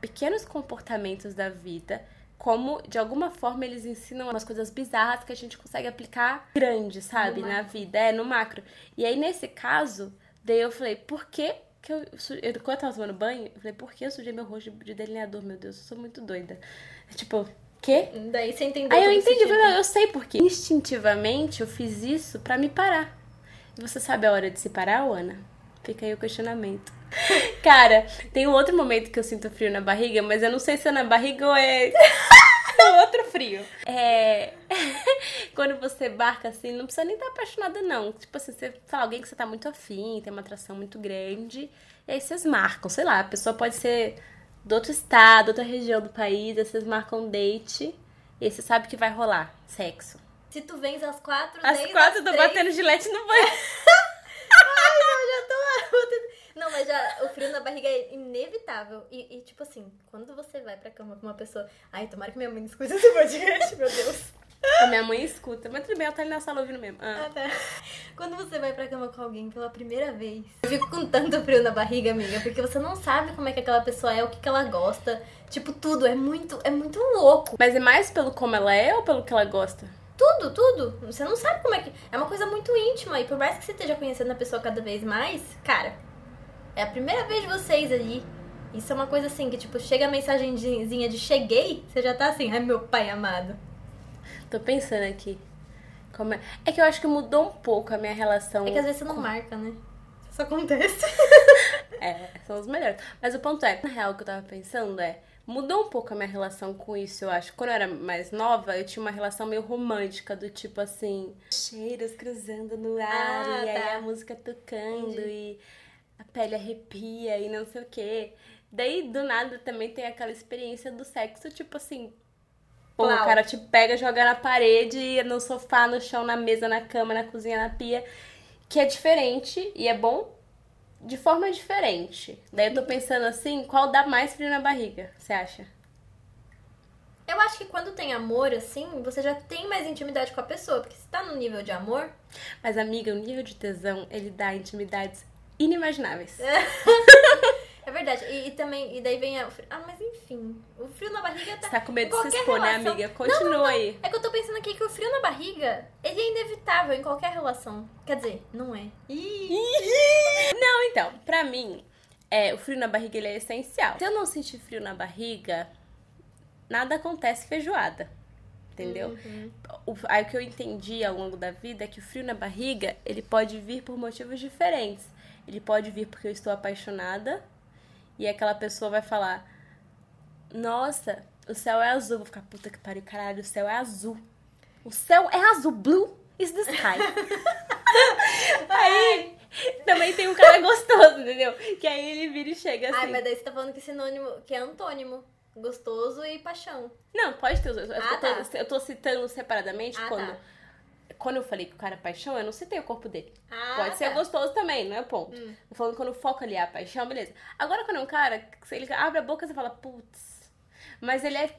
pequenos comportamentos da vida como de alguma forma eles ensinam umas coisas bizarras que a gente consegue aplicar grande, sabe, na vida, é no macro. E aí nesse caso, daí eu falei, por que que eu, eu quando eu tava tomando banho, eu falei, por que eu sujei meu rosto de delineador, meu Deus, eu sou muito doida. Tipo, quê? Daí você entendeu. Aí eu entendi, eu, falei, eu sei por quê. Instintivamente eu fiz isso para me parar. E você sabe a hora de se parar, Ana? Fica aí o questionamento. Cara, tem um outro momento que eu sinto frio na barriga, mas eu não sei se é na barriga ou é. outro frio. É. Quando você barca assim, não precisa nem estar apaixonada, não. Tipo assim, você fala alguém que você tá muito afim, tem uma atração muito grande. E aí vocês marcam, sei lá, a pessoa pode ser do outro estado, outra região do país, aí vocês marcam um date. E aí você sabe que vai rolar sexo. Se tu vens às quatro, às quatro, eu tô três... batendo gilete no banho. Ai, eu já tô Não, mas já o frio na barriga é inevitável. E, e, tipo assim, quando você vai pra cama com uma pessoa. Ai, tomara que minha mãe não escute esse podcast, meu Deus. A minha mãe escuta, mas tudo bem, ela tá ali na sala ouvindo mesmo. Ah. Ah, tá. Quando você vai pra cama com alguém pela primeira vez, eu fico com tanto frio na barriga, amiga, porque você não sabe como é que aquela pessoa é, o que, que ela gosta. Tipo, tudo. É muito, é muito louco. Mas é mais pelo como ela é ou pelo que ela gosta? Tudo, tudo. Você não sabe como é que. É uma coisa muito íntima. E por mais que você esteja conhecendo a pessoa cada vez mais, cara, é a primeira vez de vocês ali. Isso é uma coisa assim, que tipo, chega a mensagenzinha de cheguei, você já tá assim, ai meu pai amado. Tô pensando aqui. Como é... é que eu acho que mudou um pouco a minha relação. É que às vezes você não marca, né? Isso acontece. É, são os melhores. Mas o ponto é, na real, o que eu tava pensando é. Mudou um pouco a minha relação com isso, eu acho. Quando eu era mais nova, eu tinha uma relação meio romântica, do tipo assim, cheiros cruzando no ar, Ah, e aí tá. a música tocando, Entendi. e a pele arrepia, e não sei o quê. Daí, do nada, também tem aquela experiência do sexo, tipo assim. Pô, o cara te pega, joga na parede, no sofá, no chão, na mesa, na cama, na cozinha, na pia. Que é diferente e é bom de forma diferente. Daí eu tô pensando assim, qual dá mais frio na barriga, você acha? Eu acho que quando tem amor, assim, você já tem mais intimidade com a pessoa. Porque se tá no nível de amor, Mas, amiga, o nível de tesão, ele dá intimidades inimagináveis. é verdade. E, e também, e daí vem a, o frio. Ah, mas enfim, o frio na barriga tá. Você tá com medo de se expor, né, relação- amiga? Continua aí. É que eu tô pensando aqui que o frio na barriga, ele é inevitável em qualquer relação. Quer dizer, não é. Não, então, pra mim, é, o frio na barriga ele é essencial. Se eu não sentir frio na barriga, nada acontece feijoada. Entendeu? O, aí o que eu entendi ao longo da vida é que o frio na barriga, ele pode vir por motivos diferentes. Ele pode vir porque eu estou apaixonada e aquela pessoa vai falar: Nossa, o céu é azul. Eu vou ficar, puta que pariu, caralho, o céu é azul. O céu é azul, blue is the sky. aí também tem um cara gostoso, entendeu? Que aí ele vira e chega assim. Ai, mas daí você tá falando que sinônimo, que é antônimo. Gostoso e paixão. Não, pode ter os dois. Eu, Ah, tô, tá. eu tô citando separadamente Ah, quando. tá. Quando eu falei que o cara é paixão, eu não citei o corpo dele. Ah, Pode ser tá. gostoso também, não é o ponto. Hum. Tô falando quando o foco ali é a paixão, beleza. Agora quando é um cara, ele abre a boca, você fala, putz. Mas ele é.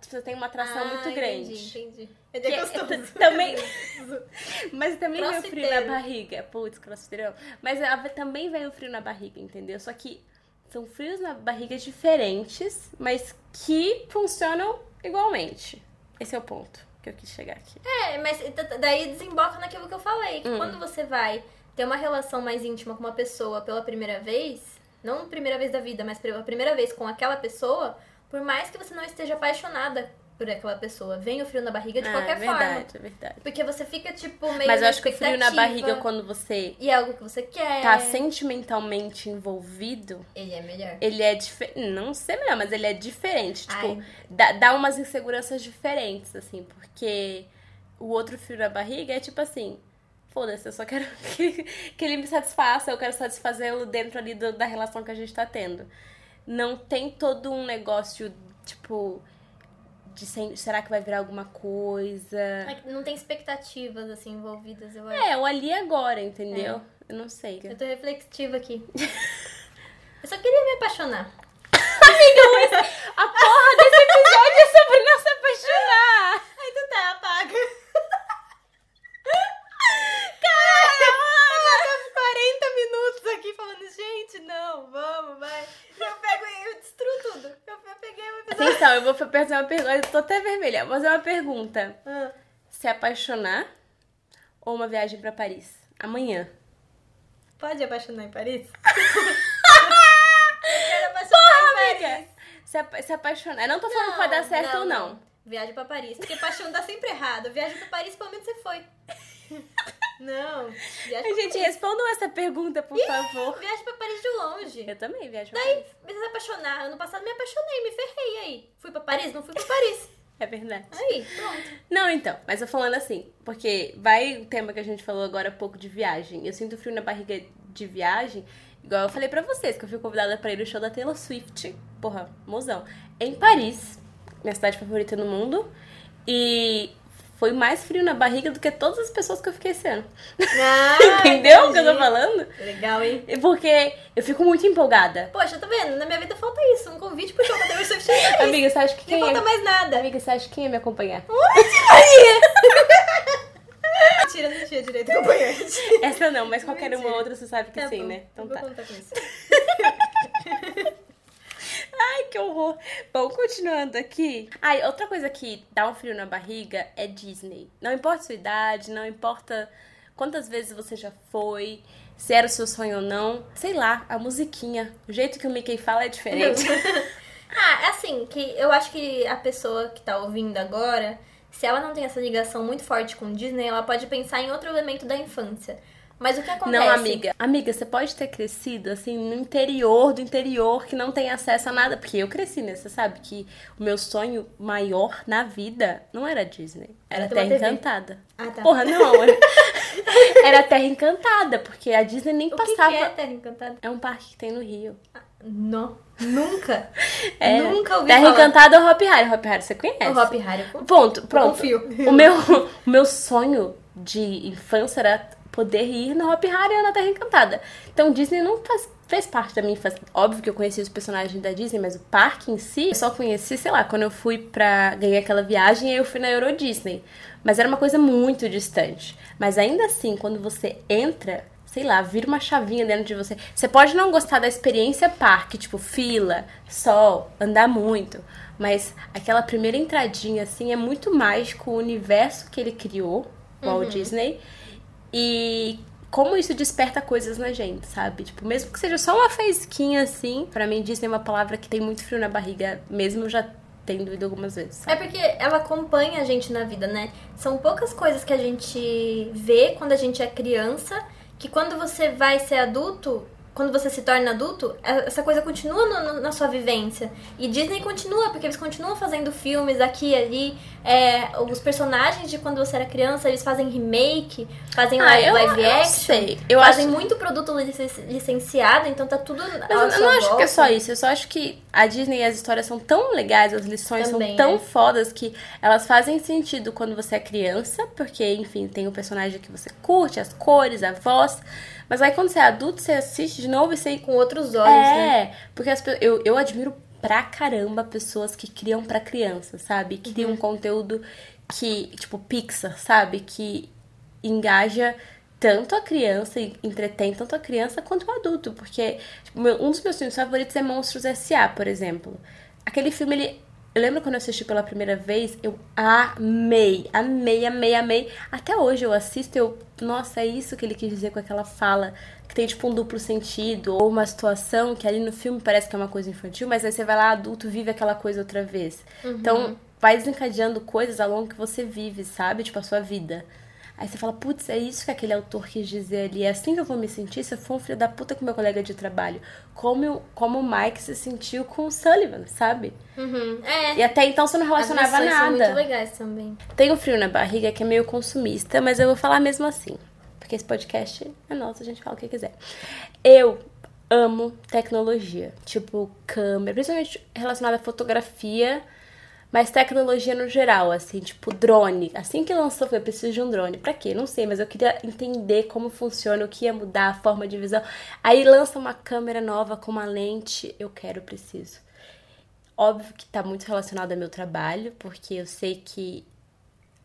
Você tem uma atração Ah, muito entendi, grande. Entendi. Ele é é- gostoso. também- Mas também vem o frio na barriga. Putz, crossfiteiro. Mas também vem o frio na barriga, entendeu? Só que são frios na barriga diferentes, mas que funcionam igualmente. Esse é o ponto que eu quis chegar aqui. É, mas daí desemboca naquilo que eu falei. Hum. Que quando você vai ter uma relação mais íntima com uma pessoa pela primeira vez, não primeira vez da vida, mas pela primeira vez com aquela pessoa, por mais que você não esteja apaixonada por aquela pessoa, vem o frio na barriga de Ah, qualquer é forma. verdade, é verdade. Porque você fica, tipo, meio Mas eu acho que o frio na barriga, quando você E é algo que você quer. tá sentimentalmente envolvido, Ele é melhor. ele é diferente. Não sei melhor, mas ele é diferente. Tipo, dá, dá umas inseguranças diferentes, assim, porque o outro frio na barriga é tipo assim. Foda-se, eu só quero que, que ele me satisfaça, eu quero satisfazê-lo dentro ali do- da relação que a gente tá tendo. Não tem todo um negócio, tipo, de sem- será que vai virar alguma coisa? É Não tem expectativas, assim, envolvidas, eu acho. É, o ali e agora, entendeu? Eu não sei. Eu tô reflexiva aqui. eu só queria me apaixonar. A porra desse episódio é sobre não se apaixonar! Ai, então tá, apaga. Caralho! 40 falando, gente, não, vamos, vai. Eu pego e eu destruo tudo. Eu, eu peguei o episódio. Atenção, eu vou fazer uma pergunta. Eu tô até vermelha. Vou fazer uma pergunta. Ah, Se apaixonar ou uma viagem pra Paris? Amanhã. pode apaixonar em Paris? eu quero apaixonar em Paris. Amiga, se, apa- se apaixonar. Eu não tô falando que vai dar certo ou não. Viagem pra Paris. Porque paixão dá sempre errado. Viagem pra Paris, pelo menos você foi. Não. Viagem Gente, Paris. respondam essa pergunta, por favor. Viagem pra Paris de longe. Eu também viajo pra Daí, Paris. precisa apaixonar. Ano passado me apaixonei, me ferrei aí. Fui pra Paris? Não fui pra Paris. É verdade. Aí, pronto. Não, então, mas eu falando assim, porque vai o tema que a gente falou agora há pouco de viagem. Eu sinto frio na barriga de viagem, igual eu falei pra vocês, que eu fui convidada pra ir no show da Taylor Swift, porra, mozão, em Paris, minha cidade favorita no mundo. E foi mais frio na barriga do que todas as pessoas que eu fiquei esse ano. Ah, Entendeu o que eu tô falando? Legal, hein? Porque eu fico muito empolgada. Poxa, tá vendo? Na minha vida falta isso. Um convite pro show da Taylor Swift. Amiga, você acha que quem falta é... mais nada. Amiga, você acha que quem ia me acompanhar? Mentira, não tinha direito acompanhante. Essa não, mas qualquer uma Mentira. outra você sabe que Tá sim, bom, né? Então vou tá. contar com isso. Ai, que horror. Bom, continuando aqui. Ai, outra coisa que dá um frio na barriga é Disney. Não importa sua idade, não importa quantas vezes você já foi, se era o seu sonho ou não. Sei lá, a musiquinha. O jeito que o Mickey fala é diferente. Ah, é assim, que eu acho que a pessoa que tá ouvindo agora, se ela não tem essa ligação muito forte com Disney, ela pode pensar em outro elemento da infância. Mas o que acontece? Não, amiga. Amiga, você pode ter crescido, assim, no interior do interior, que não tem acesso a nada. Porque eu cresci, né? Você sabe que o meu sonho maior na vida não era Disney. Era Terra. Encantada. Ah, tá. Porra, não. era Terra Encantada, porque a Disney nem o passava... que é Terra Encantada? É um parque que tem no Rio. Não, nunca. É, Nunca ouvi Terra falar. Encantada ou Hop Harry? Hop Harry você conhece? O Hop Harry. Ponto, pronto. confio. O meu, o meu sonho de infância era poder ir no Hop Harry ou na Terra Encantada. Então Disney não faz, fez parte da minha infância. Óbvio que eu conheci os personagens da Disney, mas o parque em si, eu só conheci, sei lá, quando eu fui pra ganhar aquela viagem, aí eu fui na Euro Disney. Mas era uma coisa muito distante. Mas ainda assim, quando você entra, sei lá, vira uma chavinha dentro de você. Você pode não gostar da experiência parque, tipo fila, sol, andar muito. Mas aquela primeira entradinha, assim, é muito mágico o universo que ele criou, Walt Disney. E como isso desperta coisas na gente, sabe? Tipo, mesmo que seja só uma faísquinha assim, pra mim Disney é uma palavra que tem muito frio na barriga, mesmo já tendo ido algumas vezes. sabe? É porque ela acompanha a gente na vida, né? São poucas coisas que a gente vê quando a gente é criança, que quando você vai ser adulto, quando você se torna adulto, é- essa coisa continua no- no- na sua vivência. E Disney continua, porque eles continuam fazendo filmes aqui e ali. É, os personagens de quando você era criança, eles fazem remake, fazem Ah, live, eu- live eu não action. sei. Eu fazem acho- muito produto licen- licenciado, então tá tudo. Mas eu, eu não acho que é só isso, eu só acho que a Disney e as histórias são tão legais, as lições Também, são tão né? fodas que elas fazem sentido quando você é criança, porque, enfim, tem o personagem que você curte, as cores, a voz. Mas aí quando você é adulto, você assiste de novo e você. Com outros olhos, né? É, porque as eu, eu admiro pra caramba pessoas que criam pra criança, sabe? Criam Uhum. um conteúdo que, tipo, Pixar, sabe? Que engaja tanto a criança e entretém tanto a criança quanto o adulto. Porque tipo, um dos meus filmes favoritos é Monstros S.A., por exemplo. Aquele filme, ele. Eu lembro quando eu assisti pela primeira vez, eu amei, amei, amei, amei. Até hoje eu assisto e eu. Nossa, é isso que ele quis dizer com aquela fala que tem tipo um duplo sentido, ou uma situação que ali no filme parece que é uma coisa infantil, mas aí você vai lá adulto vive aquela coisa outra vez. Então, vai desencadeando coisas ao longo que você vive, sabe? Tipo, a sua vida. Aí você fala, putz, é isso que aquele autor quis dizer ali. É assim que eu vou me sentir se eu for um filho da puta com meu colega de trabalho. Como, como o Mike se sentiu com o Sullivan, sabe? Uhum. É. E até então você não As relacionava lições são muito nada. legais também. Tem um frio na barriga que é meio consumista, mas eu vou falar mesmo assim. Porque esse podcast é nosso, a gente fala o que quiser. Eu amo tecnologia. Tipo, câmera, principalmente relacionada à fotografia, mas tecnologia no geral, assim, tipo drone. Assim que lançou, foi eu preciso de um drone. Pra quê? Não sei, mas eu queria entender como funciona, o que ia mudar, a forma de visão. Aí lança uma câmera nova com uma lente, eu quero, preciso. Óbvio que tá muito relacionado ao meu trabalho, porque eu sei que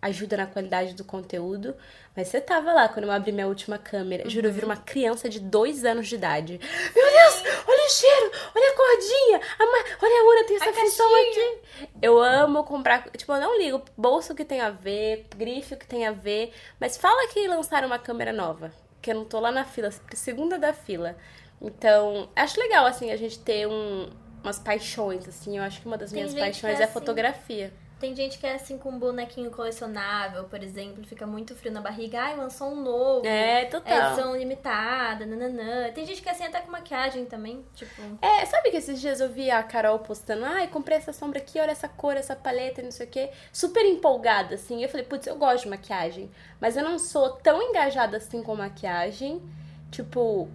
ajuda na qualidade do conteúdo. Mas você tava lá quando eu abri minha última câmera. Juro, eu vi uma criança de dois anos de idade. Meu Deus, olha o cheiro, olha a cordinha, a ma- olha a urna, tem essa A função caixinha. aqui. Eu amo comprar, tipo, eu não ligo bolso que tem a ver, grife que tem a ver, mas fala que lançaram uma câmera nova, que eu não tô lá na fila, segunda da fila. Então, acho legal, assim, a gente ter um, umas paixões, assim, eu acho que uma das Tem minhas gente paixões é é a assim. fotografia. Tem gente que é assim com um bonequinho colecionável, por exemplo, fica muito frio na barriga. Ai, lançou um novo. É, É total. edição limitada, nananã. Tem gente que é assim até com maquiagem também, tipo... É, sabe que esses dias eu vi a Carol postando, ai, comprei essa sombra aqui, olha essa cor, essa paleta, não sei o quê. Super empolgada, assim. Eu falei, putz, eu gosto de maquiagem. Mas eu não sou tão engajada assim com maquiagem, tipo,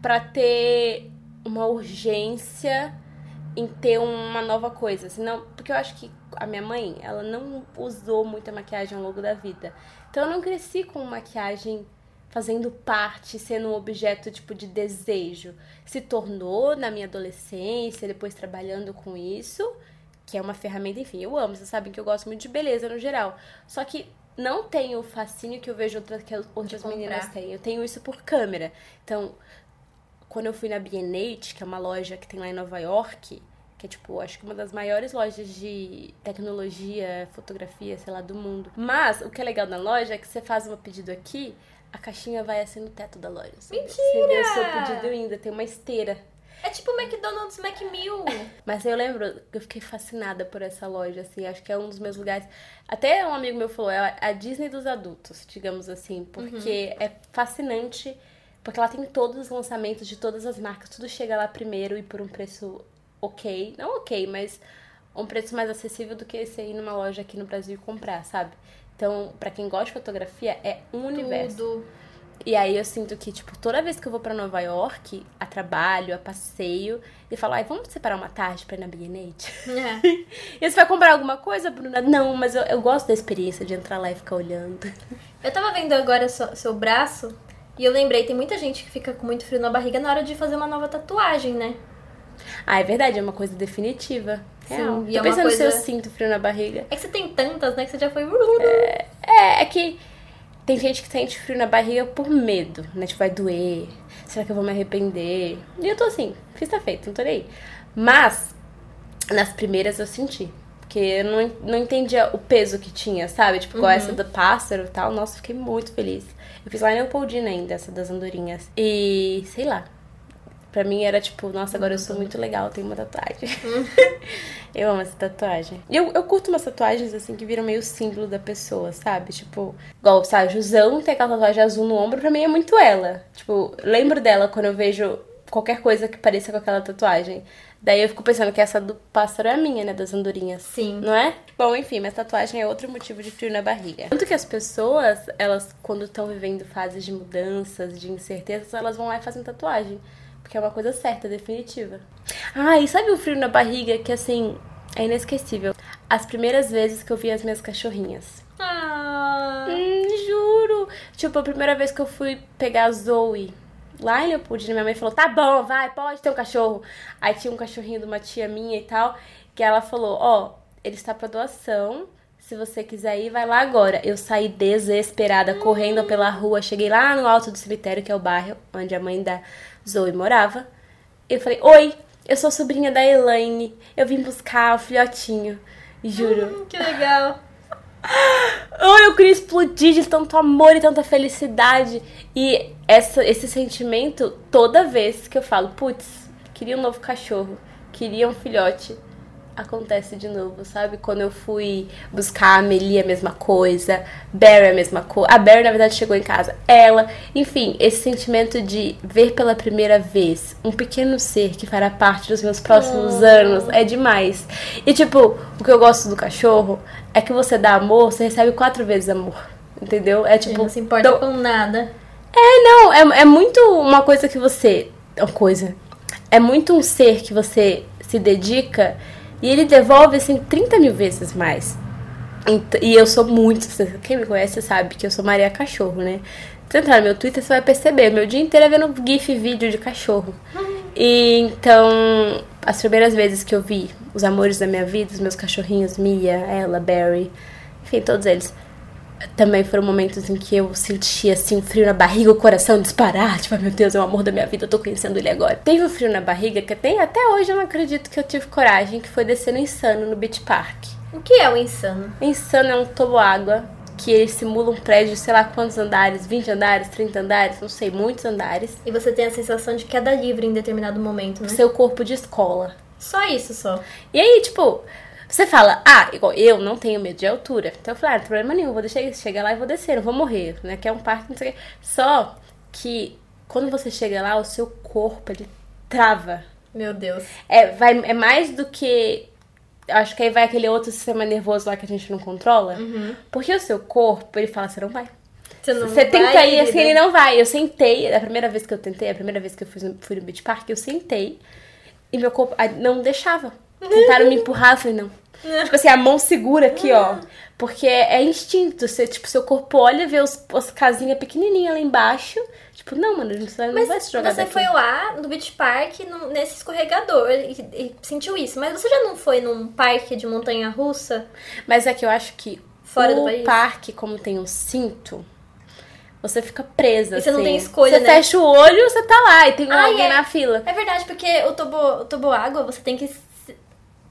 pra ter uma urgência em ter uma nova coisa. Senão, porque eu acho que a minha mãe, ela não usou muita maquiagem ao longo da vida. Então eu não cresci com maquiagem fazendo parte, sendo um objeto tipo de desejo. Se tornou na minha adolescência, depois trabalhando com isso, que é uma ferramenta, enfim, eu amo, vocês sabem que eu gosto muito de beleza no geral. Só que não tenho o fascínio que eu vejo outras, que outras meninas têm. Eu tenho isso por câmera. Então, quando eu fui na B&H, que é uma loja que tem lá em Nova York, que é tipo, acho que uma das maiores lojas de tecnologia, fotografia, sei lá, do mundo. Mas o que é legal na loja é que você faz um pedido aqui, a caixinha vai assim no teto da loja. Mentira! Você vê o seu pedido ainda, tem uma esteira. É tipo o McDonald's Macmeal. Mas eu lembro que eu fiquei fascinada por essa loja, assim, acho que é um dos meus lugares. Até um amigo meu falou, é a Disney dos adultos, digamos assim, porque é fascinante, porque ela tem todos os lançamentos de todas as marcas, tudo chega lá primeiro e por um preço ok. Não ok, mas um preço mais acessível do que você ir numa loja aqui no Brasil e comprar, sabe? Então, pra quem gosta de fotografia, é um universo. Tudo. E aí eu sinto que, tipo, toda vez que eu vou pra Nova York, a trabalho, a passeio, e falo, ai, vamos separar uma tarde pra ir na B&H? É. E você vai comprar alguma coisa, Bruna? Não, mas eu, eu gosto da experiência de entrar lá e ficar olhando. Eu tava vendo agora seu, seu braço e eu lembrei, tem muita gente que fica com muito frio na barriga na hora de fazer uma nova tatuagem, né? Ah, é verdade, é uma coisa definitiva. Sim, Real. e Tô é pensando se eu coisa- sinto frio na barriga. É que você tem tantas, né? Que você já foi. É, é que tem gente que sente frio na barriga por medo, né? Tipo, vai doer. Será que eu vou me arrepender? E eu tô assim, fiz tá feito, não tô nem aí. Mas, nas primeiras eu senti. Porque eu não, não entendia o peso que tinha, sabe? Tipo, igual essa do pássaro e tal. Nossa, fiquei muito feliz. Eu fiz lá em Leopoldina ainda, essa das andorinhas. E, sei lá. Pra mim era tipo, nossa, agora eu sou muito legal, tenho uma tatuagem. eu amo essa tatuagem. E eu, eu curto umas tatuagens assim que viram meio símbolo da pessoa, sabe? Tipo, igual, sabe, Jusão tem aquela tatuagem azul no ombro, pra mim é muito ela. Tipo, lembro dela quando eu vejo qualquer coisa que pareça com aquela tatuagem. Daí eu fico pensando que essa do pássaro é a minha, né? Das andorinhas. Sim. Não é? Bom, enfim, mas tatuagem é outro motivo de frio na barriga. Tanto que as pessoas, elas, quando estão vivendo fases de mudanças, de incertezas, elas vão lá e fazem tatuagem. Porque é uma coisa certa, definitiva. Ah, e sabe o frio na barriga que, assim, é inesquecível? As primeiras vezes que eu vi as minhas cachorrinhas. Ah. Hum, juro! Tipo, a primeira vez que eu fui pegar a Zoe lá em Leopoldina, minha mãe falou: tá bom, vai, pode ter um cachorro. Aí tinha um cachorrinho de uma tia minha e tal, que ela falou: ó, ele está pra doação. Se você quiser ir, vai lá agora. Eu saí desesperada, correndo pela rua. Cheguei lá no alto do cemitério, que é o bairro onde a mãe da Zoe morava. Eu falei: Oi, eu sou sobrinha da Elaine. Eu vim buscar o filhotinho. Juro. Hum, que legal. Ai, eu queria explodir de tanto amor e tanta felicidade. E essa, esse sentimento, toda vez que eu falo, putz, queria um novo cachorro, queria um filhote, acontece de novo, sabe? Quando eu fui buscar a Amelie, a mesma coisa, Barry, a mesma coisa. A Barry, na verdade, chegou em casa. Ela, enfim, esse sentimento de ver pela primeira vez um pequeno ser que fará parte dos meus próximos anos é demais. E, tipo, o que eu gosto do cachorro é que você dá amor, você recebe quatro vezes amor. Entendeu? É Ele tipo. não se importa com nada. é, não, é, é muito uma coisa que você. Uma coisa. É muito um ser que você se dedica e ele devolve assim 30 mil vezes mais. E eu sou muito. Quem me conhece sabe que eu sou Maria Cachorro, né? Se entrar no meu Twitter, você vai perceber. Meu dia inteiro é vendo GIF vídeo de cachorro. E então, as primeiras vezes que eu vi os amores da minha vida, os meus cachorrinhos, Mia, ela, Barry, enfim, todos eles. Também foram momentos em que eu sentia assim um frio na barriga, o coração disparar, tipo, "Ai, meu Deus, é o amor da minha vida, eu tô conhecendo ele agora. Teve um frio na barriga que tem até hoje eu não acredito que eu tive coragem, que foi descer no Insano no Beach Park. O que é o insano? Insano é um toboágua que ele simula um prédio, sei lá quantos andares, 20 andares, 30 andares, não sei, muitos andares. E você tem a sensação de queda livre em determinado momento, né? Seu corpo de escola. Só isso, só. E aí, tipo, você fala, ah, igual eu não tenho medo de altura. Então eu falei, ah, não tem problema nenhum, vou deixar chegar lá e vou descer, não vou morrer, né? Que é um parque, não sei o quê. Só que quando você chega lá, o seu corpo, ele trava. Meu Deus. É, vai, é mais do que. Acho que aí vai aquele outro sistema nervoso lá que a gente não controla. Porque o seu corpo, ele fala, você não vai. Você não Você tenta vai, ir assim, querida? ele não vai. Eu sentei, a primeira vez que eu tentei, a primeira vez que eu fui no, fui no Beach Park, eu sentei e meu corpo não deixava. Tentaram me empurrar, eu falei, não, Tipo assim, a mão segura aqui, ó. Porque é instinto. Você, tipo, seu corpo olha, vê os, as casinhas pequenininhas lá embaixo. Tipo, não, mano, a gente não vai se jogar você daqui. foi lá no beach park no- nesse escorregador e, e sentiu isso. Mas você já não foi num parque de montanha russa? Mas é que eu acho que Fora o parque, como tem um cinto, você fica presa. E você não assim. tem escolha, Você né? fecha o olho, você tá lá e tem Ah, alguém é. na fila. É verdade, porque o tobo, o toboágua você tem que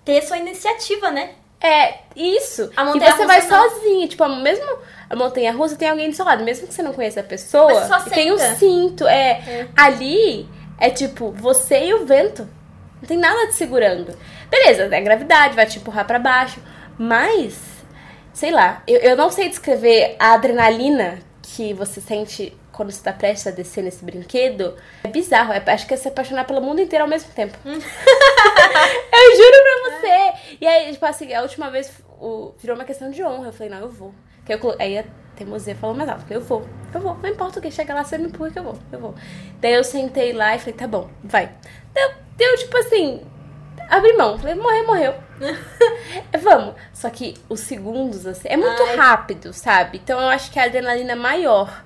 ter sua iniciativa, né? É, isso. A e montanha você vai não. sozinha. Tipo, mesmo a montanha russa tem alguém do seu lado. Mesmo que você não conheça a pessoa, tem um senta. cinto. É, É. Ali é tipo você e o vento. Não tem nada te segurando. Beleza, é gravidade, vai te empurrar pra baixo. Mas, sei lá, eu, eu não sei descrever a adrenalina que você sente quando você tá prestes a descer nesse brinquedo. É bizarro. é- acho que é se apaixonar pelo mundo inteiro ao mesmo tempo. Eu juro pra você. E aí, tipo assim, a última vez o, virou uma questão de honra. Eu falei, não, eu vou. Que eu, aí a teimosia falou mais alto. Eu falei, eu vou, eu vou. Não importa o que, chega lá, você me empurra que eu vou, eu vou. Daí eu sentei lá e falei, tá bom, vai. Deu, deu tipo assim, abri mão. Falei, morreu, morreu. Vamos. Só que os segundos, assim, é muito Ai. rápido, sabe? Então eu acho que a adrenalina maior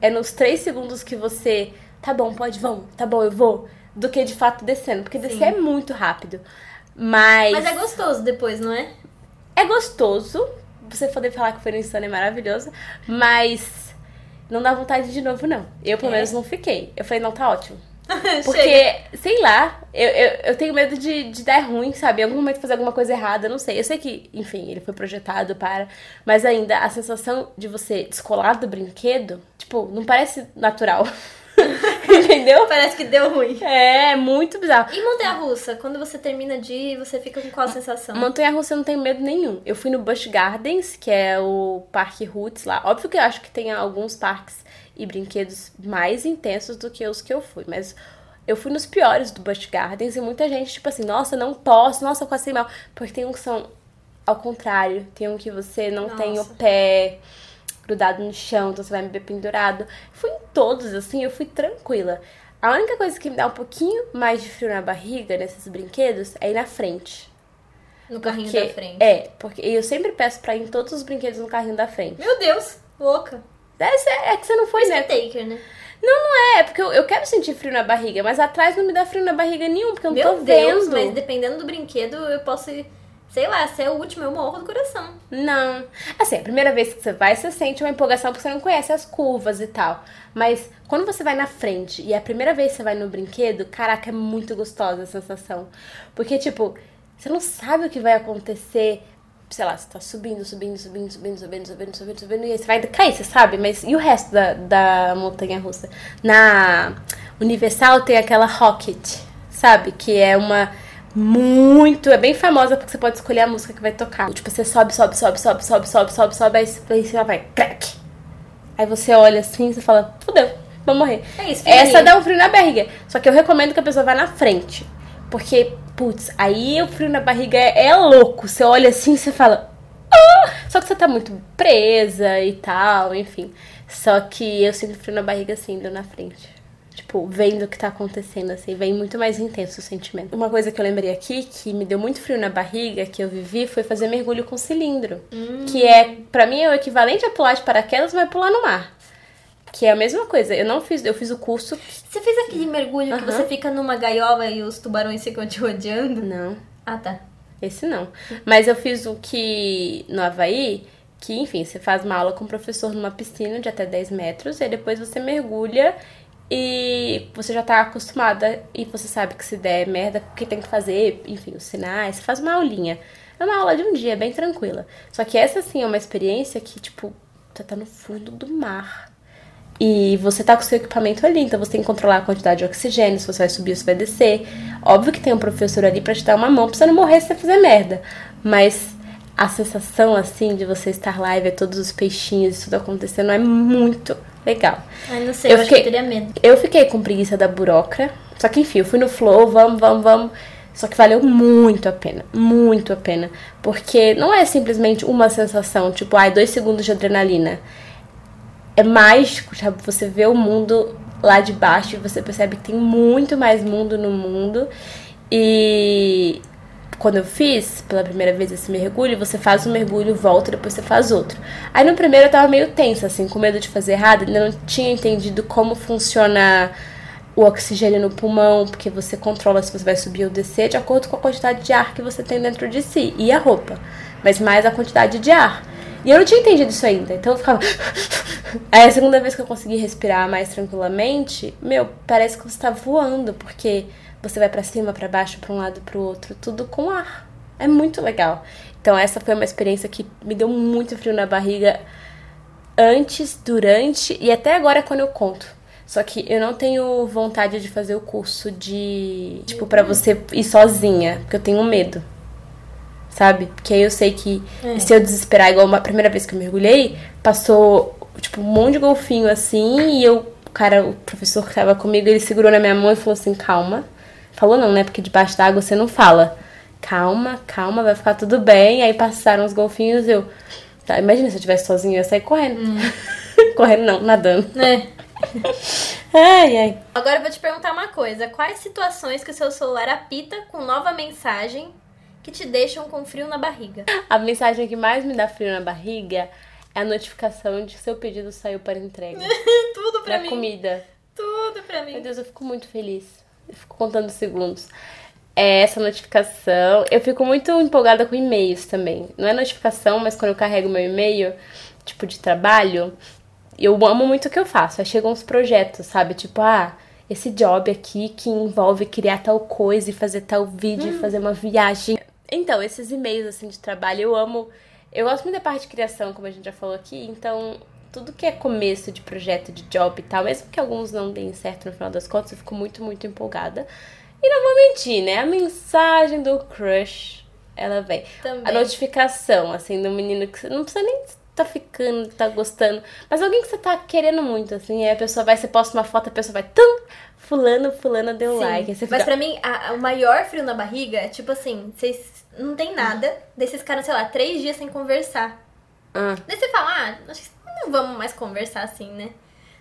é nos três segundos que você, tá bom, pode, vamos, tá bom, eu vou, do que de fato descendo. Porque descer Sim. é muito rápido. Mas, Mas é gostoso depois, não é? é gostoso. Você poder falar que foi no Insano é maravilhoso. Mas não dá vontade de novo, não. Eu, pelo É. menos, não fiquei. Eu falei, não, tá ótimo. Porque, sei lá, eu, eu, eu tenho medo de, de dar ruim, sabe? Em algum momento fazer alguma coisa errada, não sei. Eu sei que, enfim, ele foi projetado para. Mas ainda, a sensação de você descolar do brinquedo, tipo, não parece natural. Entendeu? Parece que deu ruim. É, muito bizarro. E montanha russa? Quando você termina de ir, você fica com qual sensação? Montanha russa eu não tenho medo nenhum. Eu fui no Busch Gardens, que é o parque Roots lá. Óbvio que eu acho que tem alguns parques e brinquedos mais intensos do que os que eu fui, mas eu fui nos piores do Busch Gardens e muita gente, tipo assim, nossa, não posso, nossa, eu passei mal. Porque tem um que são ao contrário, tem um que você não tem o Nossa. pé grudado no chão, então você vai me ver pendurado. Fui em todos, assim, eu fui tranquila. A única coisa que me dá um pouquinho mais de frio na barriga nesses brinquedos é ir na frente. No carrinho Porque- da frente. É, porque eu sempre peço pra ir em todos os brinquedos no carrinho da frente. Meu Deus, louca. É, é que você não foi, né? Taker, né? Não, não é, porque eu, eu quero sentir frio na barriga, mas atrás não me dá frio na barriga nenhum, porque eu não Meu tô Deus, vendo. mas dependendo do brinquedo, eu posso ir, sei lá, se é o último, eu morro do coração. Não. Assim, a primeira vez que você vai, você sente uma empolgação porque você não conhece as curvas e tal. Mas quando você vai na frente e é a primeira vez que você vai no brinquedo, caraca, é muito gostosa a sensação. Porque, tipo, você não sabe o que vai acontecer. Sei lá, você tá subindo, subindo, subindo, subindo, subindo, subindo, subindo, subindo, e aí você vai cair, você sabe? Mas e o resto da, da montanha russa? Na Universal tem aquela Rocket, sabe? Que é uma muito. É bem famosa porque você pode escolher a música que vai tocar. Tipo, você sobe, sobe, sobe, sobe, sobe, sobe, sobe, sobe, aí você- vai, crack. Aí você olha assim e você fala, fudeu, vou morrer. É isso, Essa dá um frio na barriga. Só que eu recomendo que a pessoa vá na frente. Porque, putz, aí o frio na barriga é, é louco. Você olha assim e você fala. "Ah!" Só que você tá muito presa e tal, enfim. Só que eu sinto frio na barriga assim, indo na frente. Tipo, vendo o que tá acontecendo, assim, vem muito mais intenso o sentimento. Uma coisa que eu lembrei aqui, que me deu muito frio na barriga, que eu vivi, foi fazer mergulho com cilindro. Que é, pra mim, é o equivalente a pular de paraquedas, mas pular no mar. Que é a mesma coisa. Eu não fiz, eu fiz o curso. Você fez aquele mergulho que Aham. você fica numa gaiola e os tubarões ficam te rodeando? Não, Ah, tá. esse não. Mas eu fiz o que no Havaí, que, enfim, você faz uma aula com o professor numa piscina de até 10 metros, e depois você mergulha e você já tá acostumada e você sabe que se der merda, o que tem que fazer, enfim, os sinais, você faz uma aulinha. É uma aula de um dia, bem tranquila. Só que essa, assim, é uma experiência que, tipo, você tá no fundo do mar. E você tá com o seu equipamento ali, então você tem que controlar a quantidade de oxigênio, se você vai subir ou se vai descer. Óbvio que tem um professor ali pra te dar uma mão pra você não morrer se você fizer merda. Mas a sensação, assim, de você estar lá e ver todos os peixinhos e tudo acontecendo é muito legal. Ai, não sei, Eu eu, fiquei- teria medo. Eu fiquei com preguiça da burocra. Só que, enfim, eu fui no flow, vamos, vamos, vamos. Só que valeu muito a pena, muito a pena. Porque não é simplesmente uma sensação, tipo, ai, dois segundos de adrenalina. É mágico, sabe? Você vê o mundo lá de baixo e você percebe que tem muito mais mundo no mundo. E quando eu fiz pela primeira vez esse mergulho, você faz um mergulho, volta, depois você faz outro. Aí no primeiro eu tava meio tensa, assim, com medo de fazer errado, ainda não tinha entendido como funciona o oxigênio no pulmão, porque você controla se você vai subir ou descer de acordo com a quantidade de ar que você tem dentro de si e a roupa, mas mais a quantidade de ar. E eu não tinha entendido isso ainda, então eu ficava. Aí a segunda vez que eu consegui respirar mais tranquilamente, meu, parece que você tá voando, porque você vai para cima, para baixo, para um lado, para o outro, tudo com ar. É muito legal. Então essa foi uma experiência que me deu muito frio na barriga antes, durante e até agora quando eu conto. Só que eu não tenho vontade de fazer o curso de, tipo, para você ir sozinha, porque eu tenho medo. Sabe? Porque aí eu sei que é. se eu desesperar igual a primeira vez que eu mergulhei, passou tipo um monte de golfinho assim e eu, o cara, o professor que tava comigo, ele segurou na minha mão e falou assim: "Calma". Falou não, né? Porque debaixo d'água você não fala. Calma, calma, vai ficar tudo bem. Aí passaram os golfinhos eu. Tá, imagina se eu estivesse sozinho, eu ia sair correndo. Hum. correndo não, nadando. É. ai, ai. Agora eu vou te perguntar uma coisa. Quais situações que o seu celular apita com nova mensagem que te deixam com frio na barriga? A mensagem que mais me dá frio na barriga é a notificação de que seu pedido saiu para entrega. Tudo pra da mim. comida. Tudo pra mim. Meu Deus, eu fico muito feliz fico contando segundos. É essa notificação. Eu fico muito empolgada com e-mails também. Não é notificação, mas quando eu carrego meu e-mail, tipo de trabalho, eu amo muito o que eu faço. Aí chegam uns projetos, sabe? Tipo, ah, esse job aqui que envolve criar tal coisa e fazer tal vídeo, hum. fazer uma viagem. Então, esses e-mails assim de trabalho, eu amo. Eu gosto muito da parte de criação, como a gente já falou aqui, então tudo que é começo de projeto, de job e tal, mesmo que alguns não deem certo no final das contas, eu fico muito, muito empolgada. E não vou mentir, né? A mensagem do crush, ela vem. Também. A notificação, assim, do menino que você não precisa nem tá ficando, tá gostando, mas alguém que você tá querendo muito, assim, aí a pessoa vai, você posta uma foto, a pessoa vai, tum, fulano, fulano deu Sim. like. Fica... Mas pra mim, a, a, o maior frio na barriga é, tipo assim, vocês não tem nada, daí vocês ficaram, sei lá, três dias sem conversar. Ah. Daí você fala, ah, acho que não vamos mais conversar assim, né?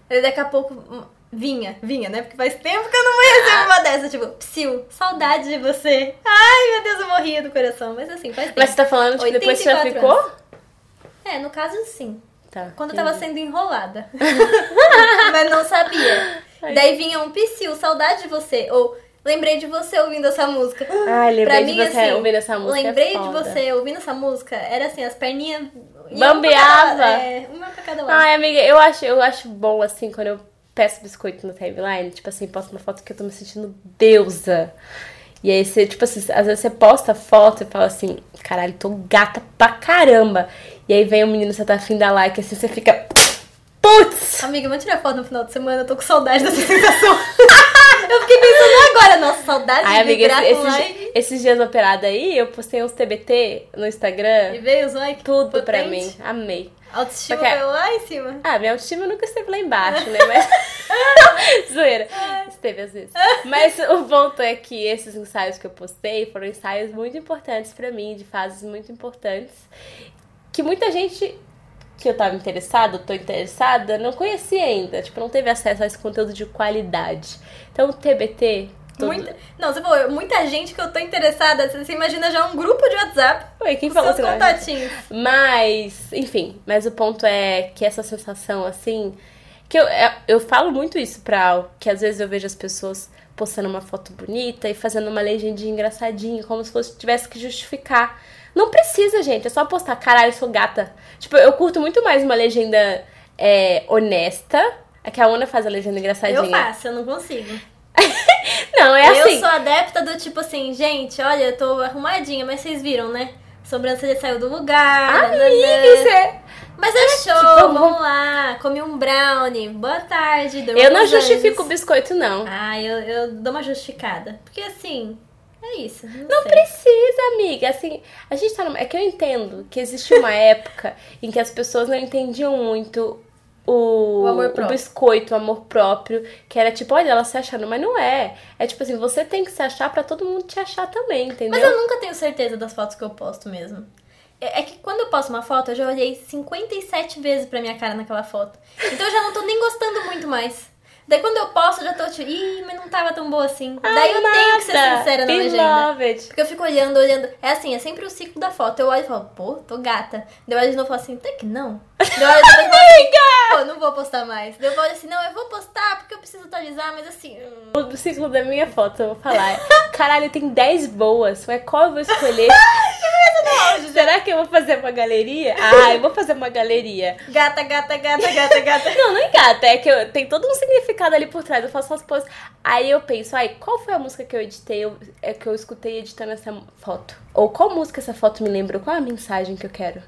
Aí daqui a pouco hum, vinha, vinha, né? Porque faz tempo que eu não recebo uma dessa, tipo, psiu, saudade de você. Ai, meu Deus, eu morria do coração. Mas assim, faz tempo. Mas você tá falando que depois você já ficou? Anos. É, no caso sim. Tá. Quando eu tava sendo enrolada. Mas não sabia. Ai. Daí vinha um psiu, saudade de você. Ou lembrei de você ouvindo essa música. Ai, lembrei pra de mim, você assim, ouvindo essa música. É lembrei é de você ouvindo essa música. Era assim, as perninhas Bambeava. É, uma pra cada lado. Ai, amiga, eu acho, eu acho bom, assim, quando eu peço biscoito no timeline, tipo assim, posto uma foto que eu tô me sentindo deusa. E aí você, tipo assim, às vezes você posta foto e fala assim, caralho, tô gata pra caramba. E aí vem o menino, você tá afim da like, assim, você fica. Putz! Amiga, vamos tirar foto no final de semana, eu tô com saudade dessa sensação. eu fiquei pensando agora, nossa, saudade Ai, de amiga, esse, like. esses dias operada aí, eu postei uns TBT no Instagram. E veio os like? Tudo potente. pra mim, amei. Autoestima Porque... veio lá em cima? Ah, minha autoestima nunca esteve lá embaixo, né? Mas. Zoeira. Esteve às vezes. Mas o ponto é que esses ensaios que eu postei foram ensaios muito importantes para mim, de fases muito importantes. Que muita gente que eu tava interessada, tô interessada, não conhecia ainda. Tipo, não teve acesso a esse conteúdo de qualidade. Então, o TBT. Todo... Muita... Não, você falou, muita gente que eu tô interessada. Você imagina já um grupo de WhatsApp. Oi, quem falou seus contatinhos. Mas, enfim, mas o ponto é que essa sensação, assim. Que eu, é, eu falo muito isso pra. Que às vezes eu vejo as pessoas postando uma foto bonita e fazendo uma legendinha engraçadinha, como se fosse tivesse que justificar não precisa, gente. É só postar, caralho, eu sou gata. Tipo, eu curto muito mais uma legenda é, honesta. É que a Ana faz a legenda engraçadinha. Eu faço, eu não consigo. não, é assim. Eu sou adepta do tipo assim, gente, olha, eu tô arrumadinha, mas vocês viram, né? Sobrancelha saiu do lugar. Amiga, isso é... Mas é show, tipo, vamos lá. Comi um brownie. Boa tarde. Eu não justifico o biscoito, não. Ah, eu, eu dou uma justificada. Porque assim, é isso. Não, não precisa, amiga. Assim, a gente tá numa... É que eu entendo que existe uma época em que as pessoas não entendiam muito o, o, o, biscoito, o amor próprio, que era tipo, olha, ela se achando, mas não é. É tipo assim, você tem que se achar para todo mundo te achar também, entendeu? Mas eu nunca tenho certeza das fotos que eu posto mesmo. É, é que quando eu posto uma foto, eu já olhei 57 vezes pra minha cara naquela foto. Então eu já não tô nem gostando muito mais. Daí quando eu posto, eu já tô tipo, ih, mas não tava tão boa assim. Daí eu tenho que ser nada. sincera na legenda. Porque eu fico olhando, olhando. É assim, é sempre o ciclo da foto. Eu olho e falo, pô, tô gata. Daí eu olho de novo e falo assim, até que não. Daí eu depois assim, pô, não vou postar mais. Daí eu falo assim, não, eu vou postar porque eu preciso atualizar, mas assim. hum. O ciclo da minha foto, eu vou falar. Caralho, tem 10 boas. Mas qual eu vou escolher? Será que eu vou fazer uma galeria? Ah, eu vou fazer uma galeria. Gata, gata, gata, gata, gata. Não, não engata, é que eu, tem todo um significado ali por trás. Eu faço as poses. Aí eu penso, ai, qual foi a música que eu editei, eu, é que eu escutei editando essa foto? Ou qual música essa foto me lembrou? Qual é a mensagem que eu quero?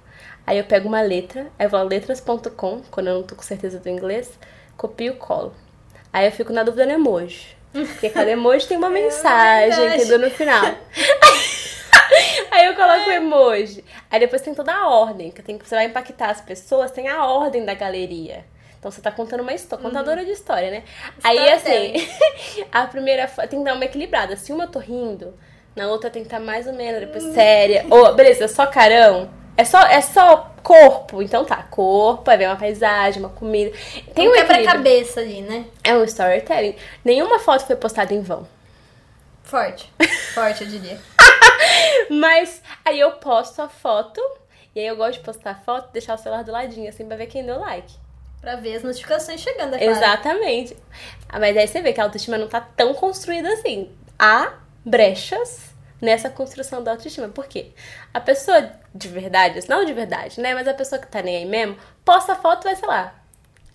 Aí eu pego uma letra, aí eu vou a letras.com, quando eu não tô com certeza do inglês, copio e colo. Aí eu fico na dúvida no emoji. Porque cada emoji tem uma mensagem, verdade. entendeu? No final. Aí eu coloco o emoji. Aí depois tem toda a ordem, que tem que você vai impactar as pessoas, tem a ordem da galeria. Então você tá contando uma história, contadora de história, né? Aí assim, a primeira tem que dar uma equilibrada. Se uma eu tô rindo, na outra tem que estar mais ou menos, depois séria. Ou, beleza, só carão. É só, é só corpo. Então tá, corpo, aí vem uma paisagem, uma comida. Tem um um quebra-cabeça ali, né? É um storytelling. Nenhuma foto foi postada em vão. Forte. Forte, eu diria. Mas aí eu posto a foto. E aí eu gosto de postar a foto deixar o celular do ladinho, assim, pra ver quem deu like. Pra ver as notificações chegando, é. Exatamente. Ah, Mas aí você vê que a autoestima não tá tão construída assim. Há brechas nessa construção da autoestima. Por quê? A pessoa de verdade, não de verdade, né? Mas a pessoa que tá nem aí mesmo, posta a foto e vai, sei lá,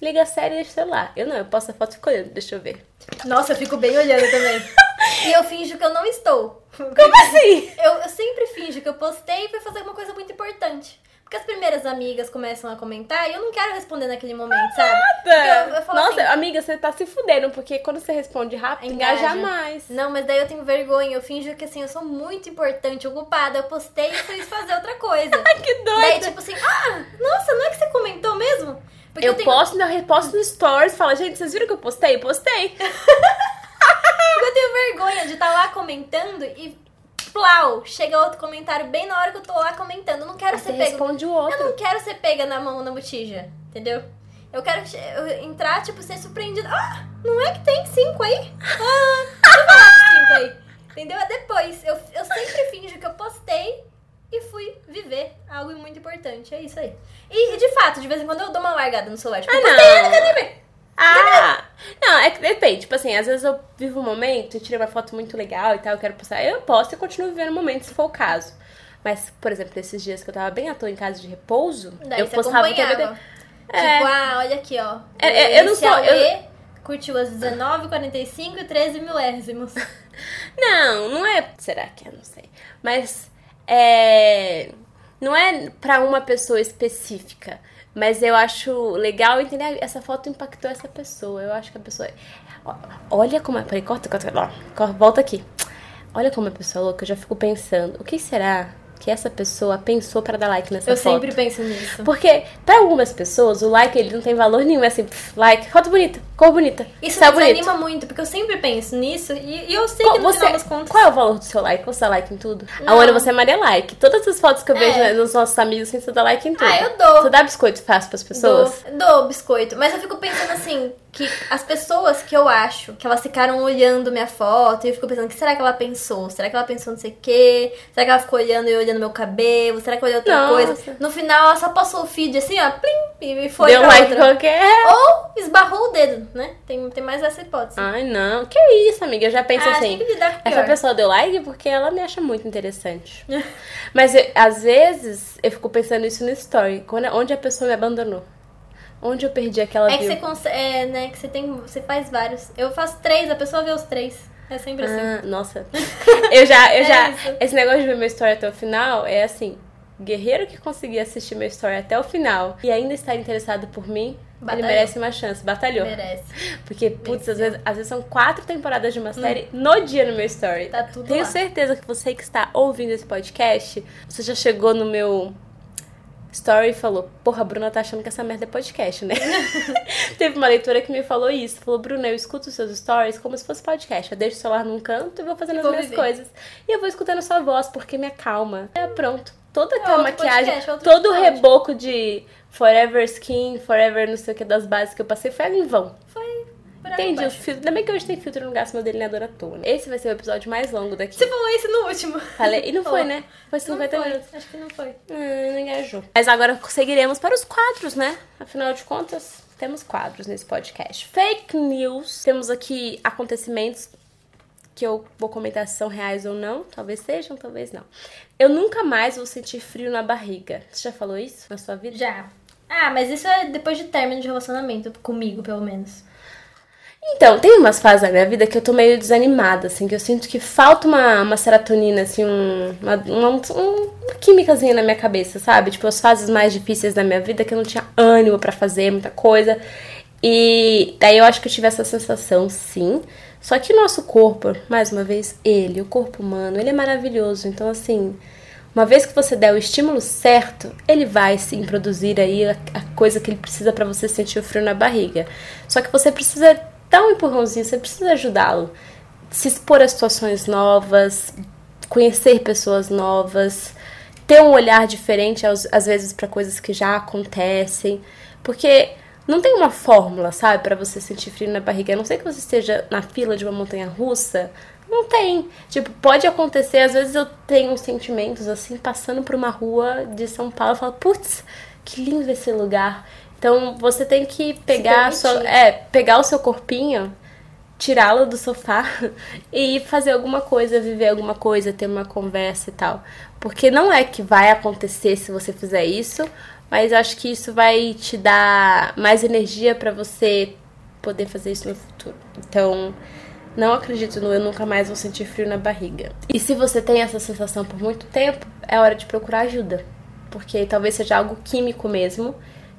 liga a série e deixa o celular. Eu não, eu posto a foto e fico olhando, deixa eu ver. Nossa, eu fico bem olhando também. e eu finjo que eu não estou. Como assim? Eu, eu sempre finjo que eu postei e fui fazer uma coisa muito importante. Porque as primeiras amigas começam a comentar e eu não quero responder naquele momento, sabe? Porque eu, eu Nossa, assim, amiga, você tá se fudendo, porque quando você responde rápido, engaja, Engaja. mais. Não, mas daí eu tenho vergonha, eu finjo que assim, eu sou muito importante, ocupada. Eu postei e fui fazer outra coisa. Que doido! daí, tipo assim, ah, nossa, não é que você comentou mesmo? Porque eu tenho, posto, eu reposto no stories, falo, gente, vocês viram que eu postei? Postei. eu tenho vergonha de estar lá comentando e plau, chega outro comentário bem na hora que eu tô lá comentando. Eu não quero Aí ser pego. responde o Eu outro. não quero ser pega na mão na botija, entendeu? Eu quero eu entrar, tipo, ser surpreendida. Ah, não é que tem cinco aí? Ah, eu dos cinco aí. Entendeu? É depois. Eu, eu sempre finjo que eu postei e fui viver algo muito importante. É isso aí. E, e, de fato, de vez em quando eu dou uma largada no celular. Tipo, Ah, postei, não. não quero nem ver. Ah! Não, é que depende. Tipo assim, às vezes eu vivo um momento e tirei uma foto muito legal e tal, eu quero postar. Eu posto e continuo vivendo o momento, se for o caso. Mas, por exemplo, esses dias que eu tava bem à toa em casa de repouso, Daí eu postava o acompanhava. TBT. É. Tipo, ah, olha aqui, ó. É, é, eu não sou- eu- Curtiu as 19, 45 e 13 milésimos. Não, não é. Será que é? Não sei. Mas é. Não é pra uma pessoa específica. Mas eu acho legal entender. Essa foto impactou essa pessoa. Eu acho que a pessoa. Olha como é. Peraí, corta, corta, corta, volta aqui. Olha como a pessoa é louca. Eu já fico pensando. O que será que essa pessoa pensou pra dar like nessa Eu foto? sempre penso nisso. Porque, pra algumas pessoas, o like ele não tem valor nenhum. É assim, pff, like, foto bonita, cor bonita, Isso me bonito. desanima muito, porque eu sempre penso nisso e, e eu sei Qual, que no você, final das contas. qual é o valor do seu like? Você dá like em tudo? A Não. Ana, você é Maria Like. Todas as fotos que eu É. vejo nos nossos amigos, assim, você dá like em tudo. Ah, eu dou. Você dá biscoito fácil pras pessoas? Dou, dou biscoito. Mas eu fico pensando assim, que as pessoas que eu acho que elas ficaram olhando minha foto, e eu fico pensando, o que será que ela pensou? Será que ela pensou não sei o quê? Será que ela ficou olhando e olhando meu cabelo? Será que olhou outra Nossa. coisa? No final, ela só passou o feed assim, ó, plim, e foi Deu pra like outra. qualquer. Ou esbarrou o dedo, né? Tem, tem mais essa hipótese. Ai, não. Que isso, amiga? Eu já penso Ah, assim. que Essa pessoa deu like porque ela me acha muito interessante. Mas eu- às vezes eu fico pensando isso no story. Quando, onde a pessoa me abandonou? Onde eu perdi aquela É que view? você consegue, é, né, que você tem, você faz vários. Eu faço três, a pessoa vê os três. É sempre assim. Ah, nossa. Eu já, eu É já. isso. Esse negócio de ver meu story até o final é assim. Guerreiro que conseguir assistir meu story até o final e ainda estar interessado por mim, Batalhou. ele merece uma chance. Batalhou. Merece. Porque, putz, às vezes, às vezes são quatro temporadas de uma série no dia no meu story. Hum. Tá tudo Tenho lá. certeza que você que está ouvindo esse podcast, você já chegou no meu story e falou: Porra, a Bruna tá achando que essa merda é podcast, né? Teve uma leitora que me falou isso. Falou: Bruna, eu escuto os seus stories como se fosse podcast. Eu deixo o celular num canto e vou fazendo as minhas viver. coisas. E eu vou escutando a sua voz porque me acalma. É pronto. Toda É aquela maquiagem, podcast, outro todo o reboco de Forever Skin, Forever não sei o que das bases que eu passei foi em vão. Foi. Por Entendi, o abaixo. filtro. Ainda bem que hoje tem filtro no gasto meu delineador à toa. né? Esse vai ser o episódio mais longo daqui. Você falou isso no último. Falei, e não foi, né? Foi Não 50 foi. minutos. Acho que não foi. Hum, não engajou. Mas agora seguiremos para os quadros, né? Afinal de contas, temos quadros nesse podcast. Fake news. Temos aqui acontecimentos que eu vou comentar se são reais ou não. Talvez sejam, talvez não. Eu nunca mais vou sentir frio na barriga. Você já falou isso na sua vida? Já. Ah, mas isso é depois de término de relacionamento, comigo, pelo menos. Então, tem umas fases da minha vida que eu tô meio desanimada, assim, que eu sinto que falta uma, uma serotonina, assim, um, uma, uma, um- uma químicazinha na minha cabeça, sabe? Tipo, as fases mais difíceis da minha vida que eu não tinha ânimo pra fazer muita coisa. E daí eu acho que eu tive essa sensação, sim. Só que o nosso corpo, mais uma vez, ele, o corpo humano, ele é maravilhoso. Então, assim, uma vez que você der o estímulo certo, ele vai sim produzir aí a, a coisa que ele precisa pra você sentir o frio na barriga. Só que você precisa dar um empurrãozinho, você precisa ajudá-lo. Se expor a situações novas, conhecer pessoas novas, ter um olhar diferente às, às vezes para coisas que já acontecem, porque não tem uma fórmula, sabe, para você sentir frio na barriga. A não ser que você esteja na fila de uma montanha russa, não tem. Tipo, pode acontecer, às vezes eu tenho sentimentos assim, passando por uma rua de São Paulo, eu falo, putz, que lindo esse lugar. Então você tem que pegar sua, é, pegar o seu corpinho tirá-lo do sofá e fazer alguma coisa, viver alguma coisa, ter uma conversa e tal. Porque não é que vai acontecer se você fizer isso, mas eu acho que isso vai te dar mais energia pra você poder fazer isso no futuro. Então, não acredito no eu nunca mais vou sentir frio na barriga. E se você tem essa sensação por muito tempo, é hora de procurar ajuda. Porque talvez seja algo químico mesmo,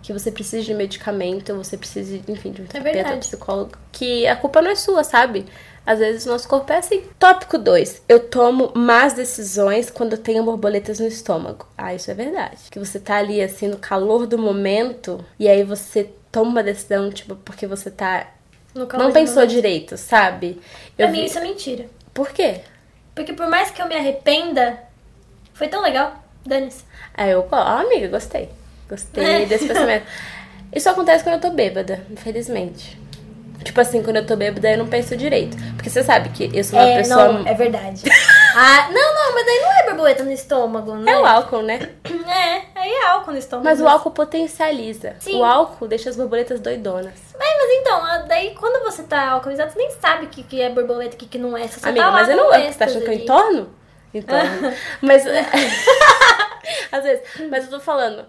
que você precise de medicamento, você precise, enfim, de um terapeuta, verdade. psicólogo, que a culpa não é sua, sabe? Às vezes o nosso corpo é assim. Tópico 2. Eu tomo más decisões quando eu tenho borboletas no estômago. Ah, isso é verdade. Que você tá ali, assim, no calor do momento, e aí você toma uma decisão, tipo, porque você tá. Não pensou momento. direito, sabe? Pra Eu mim vi- isso é mentira. Por quê? Porque por mais que eu me arrependa, foi tão legal. Dane-se. Ah, eu. Ah, amiga, gostei. Gostei É. desse pensamento. Isso acontece quando eu tô bêbada, infelizmente. Tipo assim, quando eu tô bêbada, eu não penso direito. Porque você sabe que eu sou uma é, pessoa. não, é verdade. ah, não, não, mas daí não é borboleta no estômago, né? É o álcool, né? É, aí é álcool no estômago. Mas o álcool potencializa. Sim. O álcool deixa as borboletas doidonas. Mas, mas então, daí quando você tá alcoolizado, você nem sabe o que, que é borboleta e o que, que não é. Você Amiga, tá mas eu não. Você tá achando que eu entorno? Entorno. mas. às vezes. Mas eu tô falando.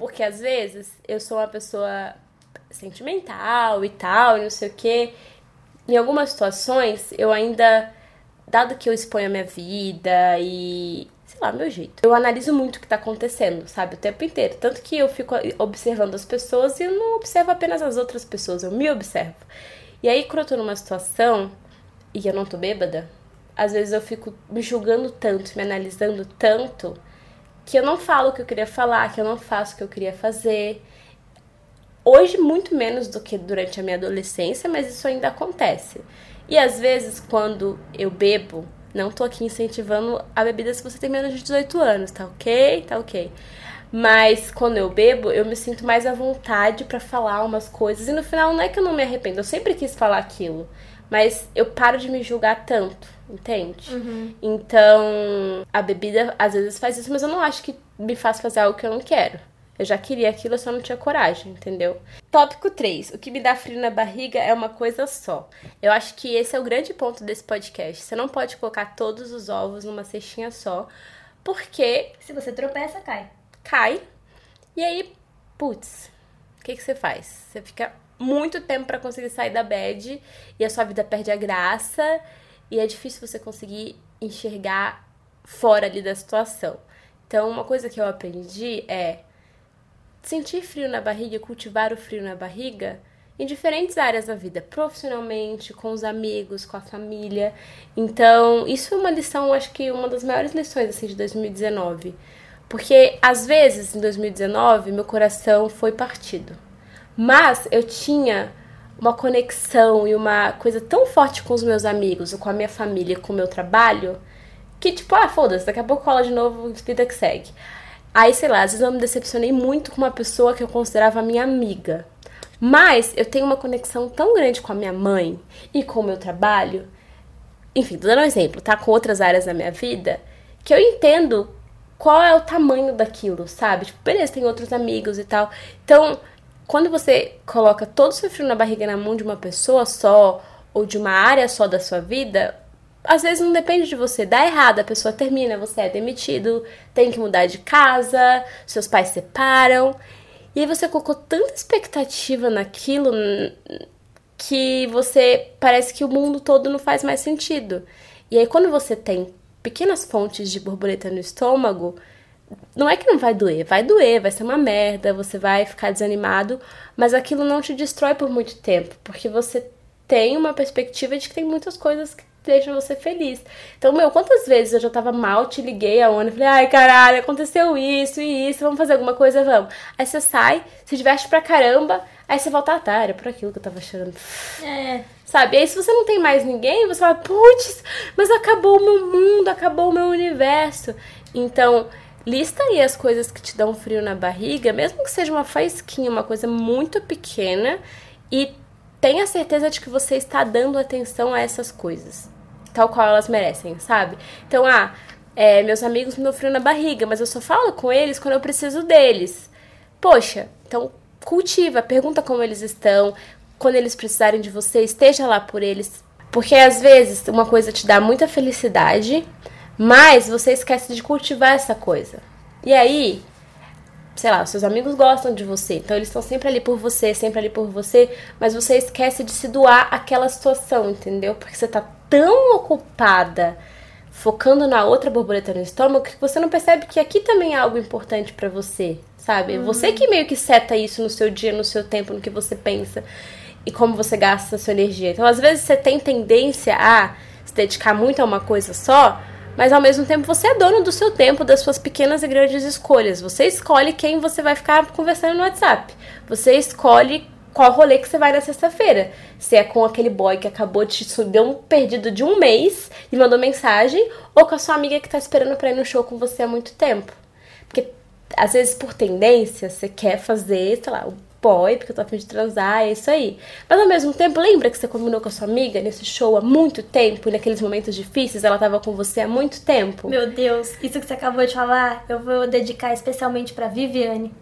Porque às vezes eu sou uma pessoa sentimental e tal, e não sei o quê. Em algumas situações, eu ainda. Dado que eu exponho a minha vida e. Sei lá, meu jeito. Eu analiso muito o que tá acontecendo, sabe? O tempo inteiro. Tanto que eu fico observando as pessoas e eu não observo apenas as outras pessoas, eu me observo. E aí, quando eu tô numa situação e eu não tô bêbada, às vezes eu fico me julgando tanto, me analisando tanto, que eu não falo o que eu queria falar, que eu não faço o que eu queria fazer. Hoje, muito menos do que durante a minha adolescência, mas isso ainda acontece. E às vezes, quando eu bebo, não tô aqui incentivando a bebida se você tem menos de 18 anos, tá ok? Tá ok. Mas quando eu bebo, eu me sinto mais à vontade pra falar umas coisas. E no final, não é que eu não me arrependo, eu sempre quis falar aquilo. Mas eu paro de me julgar tanto, entende? Então, a bebida às vezes faz isso, mas eu não acho que me faz fazer algo que eu não quero. Eu já queria aquilo, eu só não tinha coragem, entendeu? Tópico 3. O que me dá frio na barriga é uma coisa só. Eu acho que esse é o grande ponto desse podcast. Você não pode colocar todos os ovos numa cestinha só, porque Se você tropeça, cai. cai e aí, putz, o que, que você faz? Você fica muito tempo pra conseguir sair da bad e a sua vida perde a graça e é difícil você conseguir enxergar fora ali da situação. Então, uma coisa que eu aprendi é sentir frio na barriga, cultivar o frio na barriga em diferentes áreas da vida, profissionalmente, com os amigos, com a família. Então, isso é uma lição, acho que uma das maiores lições assim de 2019. Porque às vezes em 2019 meu coração foi partido. Mas eu tinha uma conexão e uma coisa tão forte com os meus amigos, com a minha família, com o meu trabalho, que tipo, ah, foda-se, daqui a pouco cola de novo, vida que segue. Aí, sei lá, às vezes eu me decepcionei muito com uma pessoa que eu considerava minha amiga. Mas eu tenho uma conexão tão grande com a minha mãe e com o meu trabalho, enfim, tô dando um exemplo, tá? Com outras áreas da minha vida, que eu entendo qual é o tamanho daquilo, sabe? Tipo, beleza, tem outros amigos e tal. Então, quando você coloca todo o seu frio na barriga na mão de uma pessoa só, ou de uma área só da sua vida, às vezes não depende de você. Dá errado, a pessoa termina, você é demitido, tem que mudar de casa, seus pais separam. E aí você colocou tanta expectativa naquilo que você parece que o mundo todo não faz mais sentido. E aí quando você tem pequenas fontes de borboleta no estômago, não é que não vai doer, vai doer, vai ser uma merda, você vai ficar desanimado, mas aquilo não te destrói por muito tempo, porque você tem uma perspectiva de que tem muitas coisas que deixam você feliz. Então, meu, quantas vezes eu já tava mal, te liguei a e falei, ai caralho, aconteceu isso e isso, vamos fazer alguma coisa, vamos. Aí você sai, se diverte pra caramba, aí você volta, ah, tá, era por aquilo que eu tava achando. É. Sabe? E aí, se você não tem mais ninguém, você fala, putz, mas acabou o meu mundo, acabou o meu universo. Então, lista aí as coisas que te dão frio na barriga, mesmo que seja uma faísquinha, uma coisa muito pequena, e tenha certeza de que você está dando atenção a essas coisas, tal qual elas merecem, sabe? Então, ah, é, meus amigos me dão frio na barriga, mas eu só falo com eles quando eu preciso deles. Poxa, então cultiva, pergunta como eles estão, quando eles precisarem de você, esteja lá por eles. Porque às vezes uma coisa te dá muita felicidade, mas você esquece de cultivar essa coisa. E aí, sei lá, seus amigos gostam de você, então eles estão sempre ali por você, sempre ali por você, mas você esquece de se doar aquela situação, entendeu? Porque você tá tão ocupada focando na outra borboleta no estômago que você não percebe que aqui também é algo importante para você, sabe? Uhum. Você que meio que seta isso no seu dia, no seu tempo, no que você pensa e como você gasta a sua energia. Então, às vezes você tem tendência a se dedicar muito a uma coisa só, mas ao mesmo tempo você é dono do seu tempo, das suas pequenas e grandes escolhas. Você escolhe quem você vai ficar conversando no WhatsApp. Você escolhe qual rolê que você vai na sexta-feira. Se é com aquele boy que acabou de te deu um perdido de um mês e mandou mensagem, ou com a sua amiga que tá esperando pra ir no show com você há muito tempo. Porque às vezes por tendência você quer fazer, sei lá, boy, porque eu tô afim de transar, é isso aí. Mas ao mesmo tempo, lembra que você combinou com a sua amiga nesse show há muito tempo e naqueles momentos difíceis ela tava com você há muito tempo? Meu Deus, isso que você acabou de falar, eu vou dedicar especialmente pra Viviane.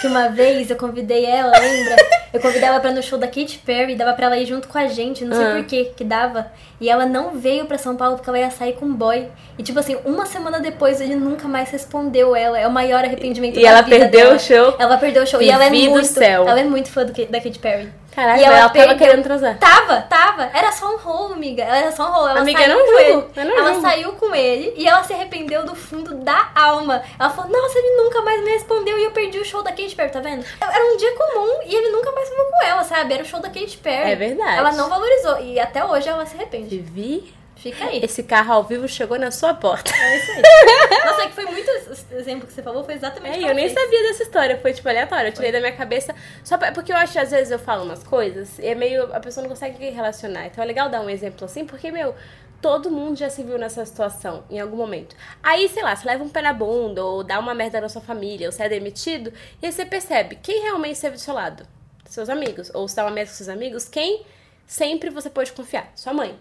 Que uma vez eu convidei ela, lembra? Eu convidei ela pra ir no show da Katy Perry, dava pra ela ir junto com a gente, não sei uhum. por que que dava. E ela não veio pra São Paulo porque ela ia sair com um boy. E tipo assim, uma semana depois ele nunca mais respondeu ela. É o maior arrependimento e da ela vida perdeu dela. o show. Ela perdeu o show. Vivi e ela é muito. Ela é muito fã do, da Katy Perry. Caraca, e ela, ela tava querendo transar. Tava, tava. Era só um rolo, amiga. Era só um rolo. Ela amiga, saiu não com julgo. ele. Não ela julgo. saiu com ele e ela se arrependeu do fundo da alma. Ela falou, nossa, ele nunca mais me respondeu e eu perdi o show da Katy Perry, tá vendo? Era um dia comum e ele nunca mais falou com ela, sabe? Era o show da Katy Perry. É verdade. Ela não valorizou. E até hoje ela se arrepende. Vivi Fica aí. Esse carro ao vivo chegou na sua porta. É isso aí. Nossa, é que foi muito exemplo que você falou, foi exatamente É, eu nem sabia dessa história, foi tipo aleatório. Eu tirei da minha cabeça. Só pra, porque eu acho que às vezes eu falo umas coisas e é meio. A pessoa não consegue relacionar. Então é legal dar um exemplo assim, porque, meu, todo mundo já se viu nessa situação em algum momento. Aí, sei lá, você leva um pé na bunda, ou dá uma merda na sua família, ou você é demitido, e aí você percebe quem realmente esteve do seu lado. Seus amigos. Ou se dá uma merda com seus amigos, quem sempre você pode confiar? Sua mãe.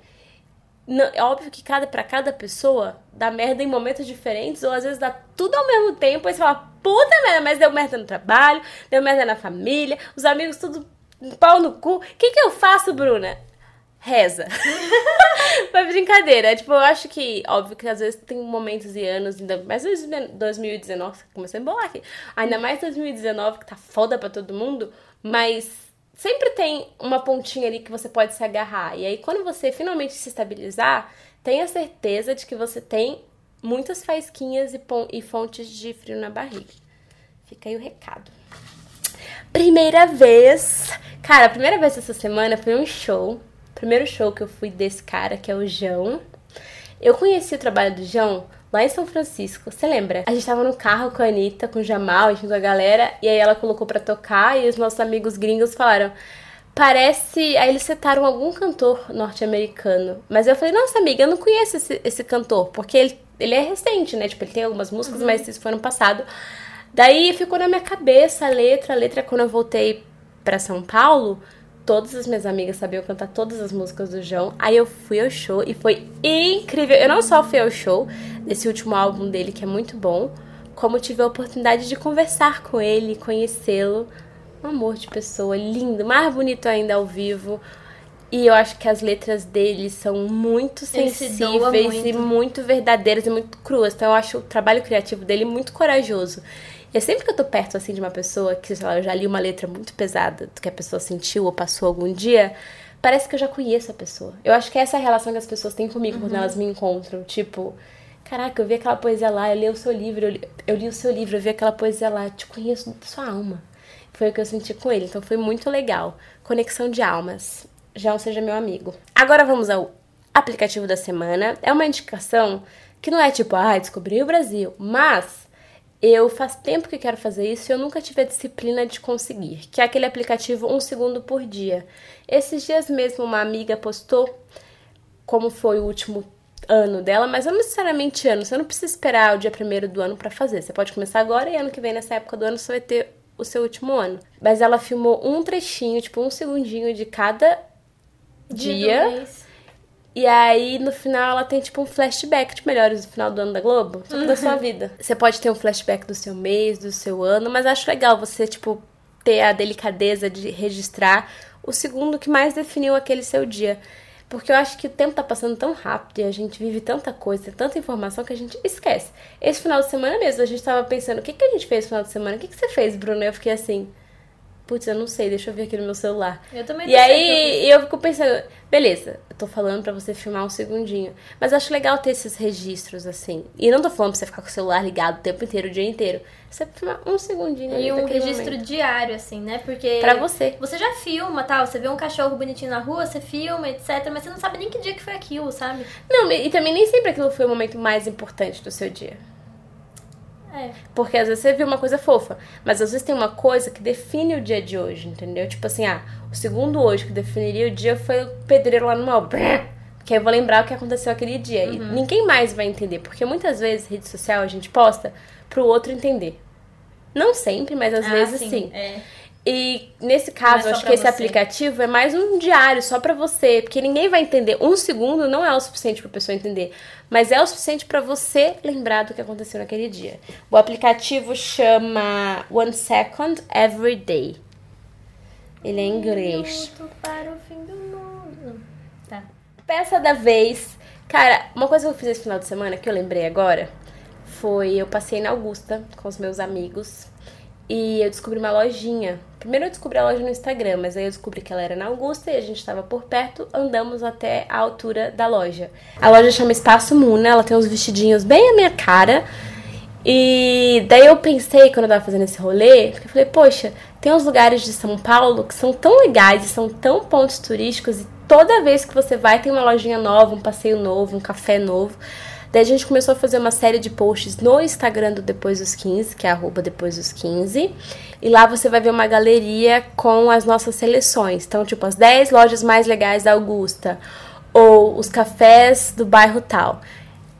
Não, é óbvio que cada para cada pessoa dá merda em momentos diferentes, ou às vezes dá tudo ao mesmo tempo, aí você fala, puta merda, mas deu merda no trabalho, deu merda na família, os amigos tudo pau no cu. O que, que eu faço, Bruna? Reza. Foi brincadeira. Tipo, eu acho que, óbvio que às vezes tem momentos e anos, ainda mais 2019, começou a embolar aqui. Ainda mais 2019, que tá foda pra todo mundo, mas sempre tem uma pontinha ali que você pode se agarrar. E aí, quando você finalmente se estabilizar, tenha certeza de que você tem muitas faísquinhas e, e fontes de frio na barriga. Fica aí o recado. Primeira vez. Cara, a primeira vez essa semana foi um show. Primeiro show que eu fui desse cara, que é o João. Eu conheci o trabalho do João lá em São Francisco. Você lembra? A gente tava no carro com a Anitta, com o Jamal, enfim, com a galera, e aí ela colocou pra tocar e os nossos amigos gringos falaram. Parece. Aí eles citaram algum cantor norte-americano. Mas eu falei, nossa, amiga, eu não conheço esse, esse cantor, porque ele, ele é recente, né? Tipo, ele tem algumas músicas, uhum. mas isso foi no passado. Daí ficou na minha cabeça a letra. A letra, quando eu voltei pra São Paulo, todas as minhas amigas sabiam cantar todas as músicas do João. Aí eu fui ao show e foi incrível. Eu não só fui ao show desse último álbum dele, que é muito bom, como tive a oportunidade de conversar com ele, conhecê-lo. Um amor de pessoa, lindo, mais bonito ainda ao vivo. E eu acho que as letras dele são muito sensíveis doa e muito. muito verdadeiras e muito cruas. Então eu acho o trabalho criativo dele muito corajoso. E sempre que eu tô perto assim de uma pessoa que, sei lá, eu já li uma letra muito pesada do que a pessoa sentiu ou passou algum dia, parece que eu já conheço a pessoa. Eu acho que essa é a relação que as pessoas têm comigo quando elas me encontram. Tipo, caraca, eu vi aquela poesia lá, eu li o seu livro, eu li, eu li o seu livro, eu vi aquela poesia lá, eu te conheço da sua alma. Foi o que eu senti com ele, então foi muito legal. Conexão de almas. Já seja meu amigo. Agora vamos ao aplicativo da semana. É uma indicação que não é tipo, ah, descobri o Brasil, mas eu faz tempo que quero fazer isso e eu nunca tive a disciplina de conseguir, que é aquele aplicativo um segundo por dia. Esses dias mesmo uma amiga postou como foi o último ano dela, mas não necessariamente ano, você não precisa esperar o dia primeiro do ano pra fazer. Você pode começar agora e ano que vem, nessa época do ano, você vai ter o seu último ano. Mas ela filmou um trechinho, tipo um segundinho de cada dia. mês. E aí, no final, ela tem tipo um flashback de melhores do final do ano da Globo, só que da sua vida. Você pode ter um flashback do seu mês, do seu ano, mas acho legal você, tipo, ter a delicadeza de registrar o segundo que mais definiu aquele seu dia. Porque eu acho que o tempo tá passando tão rápido e a gente vive tanta coisa, tanta informação que a gente esquece. Esse final de semana mesmo, a gente tava pensando, o que, que a gente fez no final de semana? O que, que você fez, Bruno? Eu fiquei assim, putz, eu não sei, deixa eu ver aqui no meu celular. Eu também E que eu aí eu fico pensando, beleza, eu tô falando pra você filmar um segundinho. Mas acho legal ter esses registros, assim. E não tô falando pra você ficar com o celular ligado o tempo inteiro, o dia inteiro. Você filmar um segundinho E um registro momento. diário, assim, né? Porque. Pra você. Você já filma, tal, você vê um cachorro bonitinho na rua, você filma, etc. Mas você não sabe nem que dia que foi aquilo, sabe? Não, e também nem sempre aquilo foi o momento mais importante do seu dia. É. Porque às vezes você viu uma coisa fofa, mas às vezes tem uma coisa que define o dia de hoje, entendeu? Tipo assim, ah, o segundo hoje que definiria o dia foi o pedreiro lá no mal. Que aí eu vou lembrar o que aconteceu aquele dia. E ninguém mais vai entender, porque muitas vezes rede social a gente posta pro outro entender. Não sempre, mas às Ah, vezes sim. É. E nesse é caso, só acho que esse você. aplicativo é mais um diário só pra você, porque ninguém vai entender. Um segundo não é o suficiente pra pessoa entender, mas é o suficiente pra você lembrar do que aconteceu naquele dia. O aplicativo chama One Second Every Day. Ele é em inglês. Para o fim do mundo. Tá. Peça da vez. Cara, uma coisa que eu fiz esse final de semana que eu lembrei agora foi eu passei na Augusta com os meus amigos e eu descobri uma lojinha. Primeiro eu descobri a loja no Instagram, mas aí eu descobri que ela era na Augusta e a gente estava por perto, andamos até a altura da loja. A loja chama Espaço Muna, ela tem uns vestidinhos bem a minha cara. E daí eu pensei, quando eu tava fazendo esse rolê, eu falei, poxa, tem uns lugares de São Paulo que são tão legais e são tão pontos turísticos e toda vez que você vai tem uma lojinha nova, um passeio novo, um café novo. Daí a gente começou a fazer uma série de posts no Instagram do Depois dos 15, que é arroba Depois dos 15. E lá você vai ver uma galeria com as nossas seleções. Então, tipo, as 10 lojas mais legais da Augusta. Ou os cafés do bairro tal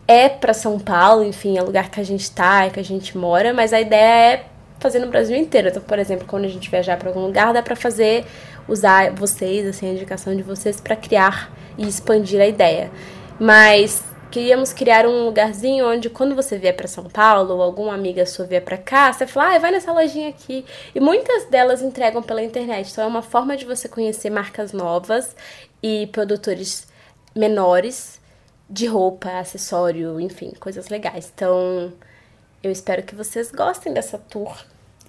é pra São Paulo, enfim, é o lugar que a gente tá, é que a gente mora, mas a ideia é fazer no Brasil inteiro. Então, por exemplo, quando a gente viajar pra algum lugar, dá pra fazer usar vocês, assim, a indicação de vocês pra criar e expandir a ideia. Mas queríamos criar um lugarzinho onde quando você vier pra São Paulo ou alguma amiga sua vier pra cá, você fala: "Ah, vai nessa lojinha aqui". E muitas delas entregam pela internet. Então é uma forma de você conhecer marcas novas e produtores menores de roupa, acessório, enfim, coisas legais. Então, eu espero que vocês gostem dessa tour.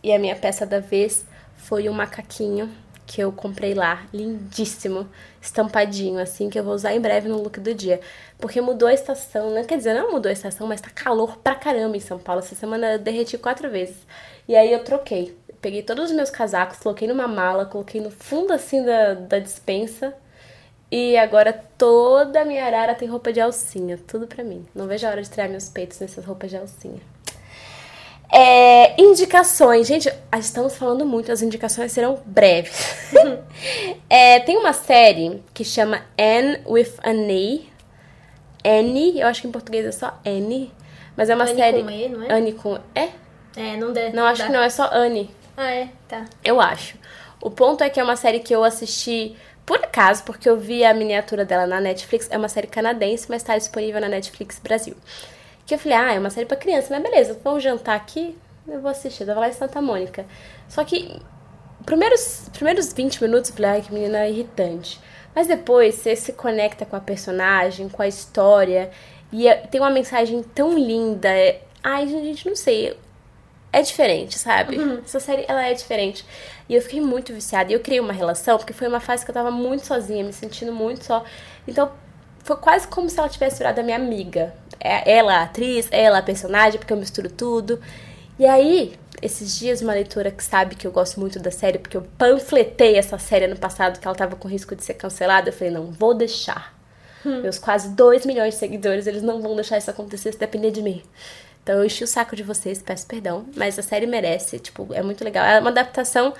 E a minha peça da vez foi um macaquinho que eu comprei lá, lindíssimo, estampadinho, assim, que eu vou usar em breve no look do dia. Porque mudou a estação, né? Quer dizer, não mudou a estação, mas tá calor pra caramba em São Paulo. Essa semana eu derreti quatro vezes. E aí eu troquei. Peguei todos os meus casacos, coloquei numa mala, coloquei no fundo, assim, da, da dispensa. E agora toda a minha arara tem roupa de alcinha, tudo pra mim. Não vejo a hora de tirar meus peitos nessas roupas de alcinha. É, indicações. Gente, estamos falando muito, as indicações serão breves. É, tem uma série que chama Anne with an A. Anne, eu acho que em português é só Anne. Mas é uma Anne série. com E, não é? Anne com. É? É, não deve. Não, acho dá. que não, é só Anne. Ah, é? Tá. Eu acho. O ponto é que é uma série que eu assisti por acaso, porque eu vi a miniatura dela na Netflix. É uma série canadense, mas tá disponível na Netflix Brasil. Que eu falei, ah, é uma série pra criança, mas beleza, vamos jantar aqui, eu vou assistir. Eu tava lá em Santa Mônica. Só que, primeiros, primeiros 20 minutos, eu falei, ai, que menina irritante. Mas depois você se conecta com a personagem, com a história, e é, tem uma mensagem tão linda. É, ai, gente, não sei. É diferente, sabe? Uhum. Essa série, ela é diferente. E eu fiquei muito viciada. E eu criei uma relação, porque foi uma fase que eu tava muito sozinha, me sentindo muito só. Então, foi quase como se ela tivesse virado a minha amiga. É, ela a atriz, ela a personagem, porque eu misturo tudo. E aí, esses dias, uma leitora que sabe que eu gosto muito da série, porque eu panfletei essa série no passado, que ela tava com risco de ser cancelada, eu falei, não, vou deixar. Hum. Meus quase 2 milhões de seguidores, eles não vão deixar isso acontecer se depender de mim. Então eu enchi o saco de vocês, peço perdão, mas a série merece, tipo, é muito legal. É uma adaptação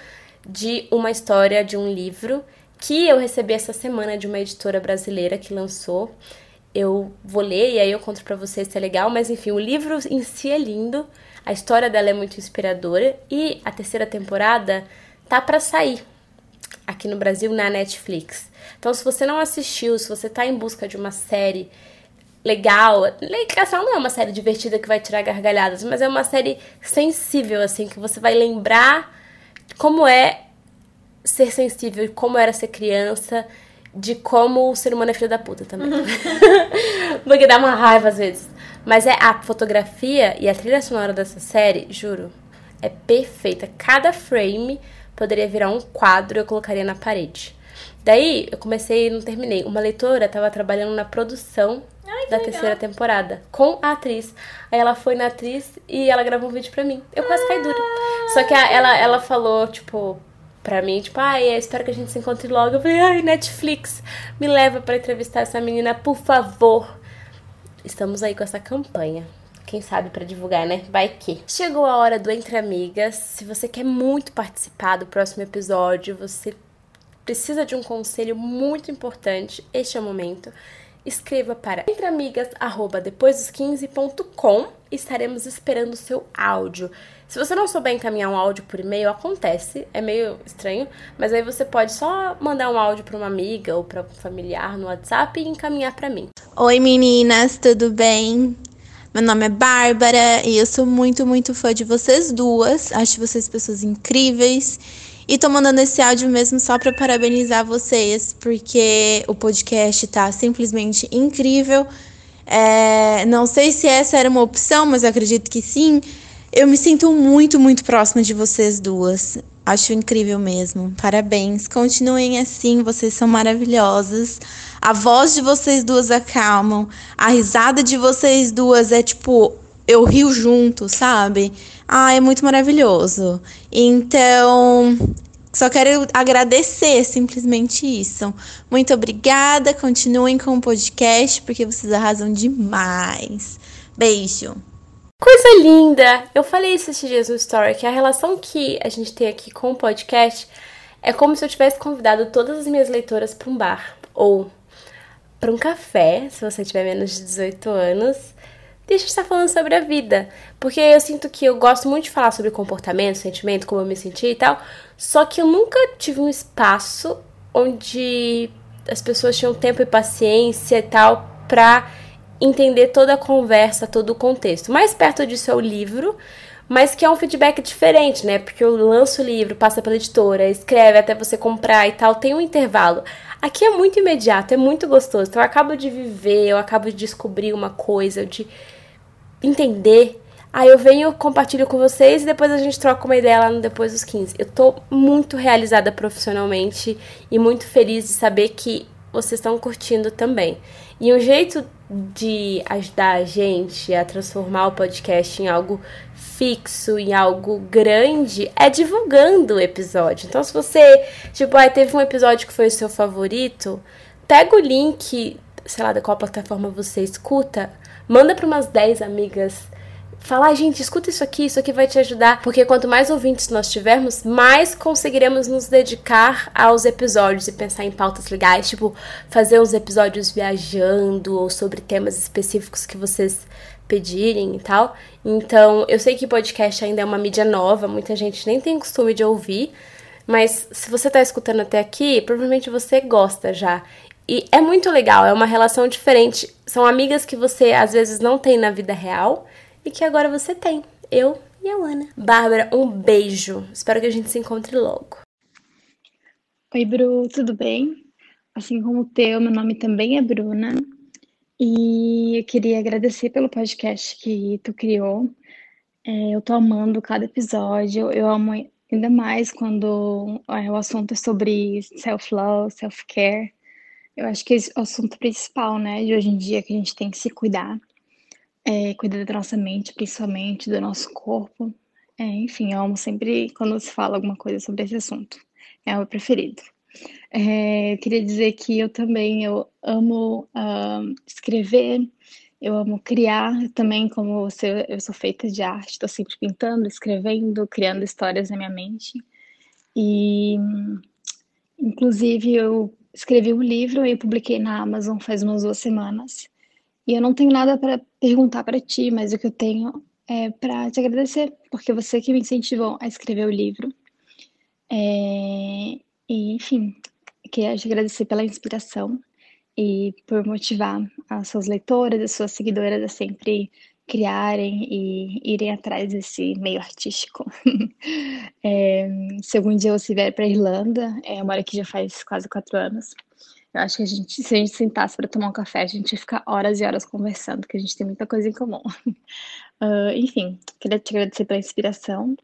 de uma história de um livro que eu recebi essa semana de uma editora brasileira que lançou. Eu vou ler e aí eu conto para vocês se é legal, mas enfim, o livro em si é lindo, a história dela é muito inspiradora e a terceira temporada tá para sair aqui no Brasil na Netflix. Então, se você não assistiu, se você tá em busca de uma série legal, Ligação não é uma série divertida que vai tirar gargalhadas, mas é uma série sensível assim que você vai lembrar como é ser sensível, como era ser criança, de como o ser humano é filho da puta também. Porque dá uma raiva às vezes. Mas é a fotografia e a trilha sonora dessa série, juro, é perfeita. Cada frame poderia virar um quadro e eu colocaria na parede. Daí eu comecei e não terminei. Uma leitora estava trabalhando na produção Ai, da legal. terceira temporada com a atriz. Aí ela foi na atriz e ela gravou um vídeo pra mim. Eu quase caí dura. Só que a, ela, ela falou, tipo, pra mim, tipo, ai, eu espero que a gente se encontre logo. Eu falei, ai, Netflix, me leva para entrevistar essa menina, por favor. Estamos aí com essa campanha. Quem sabe para divulgar, né? Vai que. Chegou a hora do Entre Amigas. Se você quer muito participar do próximo episódio, você precisa de um conselho muito importante, este é o momento. Escreva para entreamigas@depoisdos15.com. Estaremos esperando o seu áudio. Se você não souber encaminhar um áudio por e-mail, acontece, é meio estranho, mas aí você pode só mandar um áudio para uma amiga ou para um familiar no WhatsApp e encaminhar para mim. Oi meninas, tudo bem? Meu nome é Bárbara e eu sou muito, muito fã de vocês duas. Acho vocês pessoas incríveis. E tô mandando esse áudio mesmo só para parabenizar vocês, porque o podcast tá simplesmente incrível. É, não sei se essa era uma opção, mas acredito que sim. Eu me sinto muito, muito próxima de vocês duas. Acho incrível mesmo. Parabéns. Continuem assim, vocês são maravilhosas. A voz de vocês duas acalmam. A risada de vocês duas é tipo, eu rio junto, sabe? Ah, é muito maravilhoso. Então, só quero agradecer simplesmente isso. Muito obrigada. Continuem com o podcast porque vocês arrasam demais. Beijo. Coisa linda! Eu falei isso esses dias no Story, que a relação que a gente tem aqui com o podcast é como se eu tivesse convidado todas as minhas leitoras para um bar ou para um café, se você tiver menos de 18 anos. Deixa eu estar falando sobre a vida. Porque eu sinto que eu gosto muito de falar sobre comportamento, sentimento, como eu me senti e tal. Só que eu nunca tive um espaço onde as pessoas tinham tempo e paciência e tal pra entender toda a conversa, todo o contexto. Mais perto disso é o livro, mas que é um feedback diferente, né? Porque eu lanço o livro, passa pela editora, escreve até você comprar e tal, tem um intervalo. Aqui é muito imediato, é muito gostoso. Então eu acabo de viver, eu acabo de descobrir uma coisa, de entender. Aí eu venho, compartilho com vocês e depois a gente troca uma ideia lá no Depois dos 15. Eu tô muito realizada profissionalmente e muito feliz de saber que vocês estão curtindo também. E um jeito de ajudar a gente a transformar o podcast em algo fixo, em algo grande, é divulgando o episódio. Então, se você, tipo, ah, teve um episódio que foi o seu favorito, pega o link, sei lá, da qual plataforma você escuta, manda para umas 10 amigas falar, gente, escuta isso aqui, isso aqui vai te ajudar, porque quanto mais ouvintes nós tivermos, mais conseguiremos nos dedicar aos episódios e pensar em pautas legais, tipo, fazer uns episódios viajando ou sobre temas específicos que vocês pedirem e tal. Então, eu sei que podcast ainda é uma mídia nova, muita gente nem tem costume de ouvir, Mas se você tá escutando até aqui, provavelmente você gosta já. E é muito legal, é uma relação diferente. São amigas que você às vezes não tem na vida real e que agora você tem. Eu e a Ana. Bárbara, um beijo. Espero que a gente se encontre logo. Oi, Bru, tudo bem? Assim como o teu, meu nome também é Bruna. E eu queria agradecer pelo podcast que tu criou. É, eu tô amando cada episódio. Eu amo ainda mais quando é, o assunto é sobre self-love, self-care. Eu acho que é o assunto principal, né, de hoje em dia, que a gente tem que se cuidar. É, cuidar da nossa mente, principalmente, do nosso corpo. É, enfim, eu amo sempre quando se fala alguma coisa sobre esse assunto. É o meu preferido. É, eu queria dizer que eu também eu amo uh, escrever, eu amo criar também, como você, eu sou feita de arte, estou sempre pintando, escrevendo, criando histórias na minha mente. E, inclusive, eu escrevi um livro e publiquei na Amazon faz umas duas semanas. E eu não tenho nada para perguntar para ti, mas o que eu tenho é para te agradecer, porque você que me incentivou a escrever o livro. É, e, enfim, queria te agradecer pela inspiração e por motivar as suas leitoras, as suas seguidoras a sempre criarem e irem atrás desse meio artístico. é, se algum dia você vier para Irlanda, é, eu moro aqui já faz quase quatro anos. Eu acho que a gente, se a gente sentasse para tomar um café, a gente ia ficar horas e horas conversando, que a gente tem muita coisa em comum. Uh, enfim, queria te agradecer pela inspiração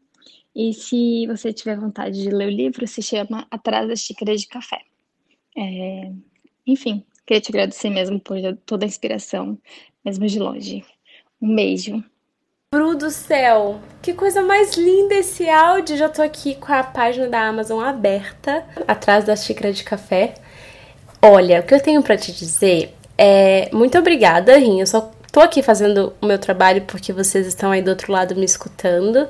e se você tiver vontade de ler o livro, se chama Atrás das Xícaras de Café. É... Enfim, queria te agradecer mesmo por toda a inspiração, mesmo de longe. Um beijo. Bru do céu, que coisa mais linda esse áudio! Já tô aqui com a página da Amazon aberta, atrás da xícara de café. Olha, o que eu tenho para te dizer é muito obrigada, Rinho. Eu só tô aqui fazendo o meu trabalho porque vocês estão aí do outro lado me escutando.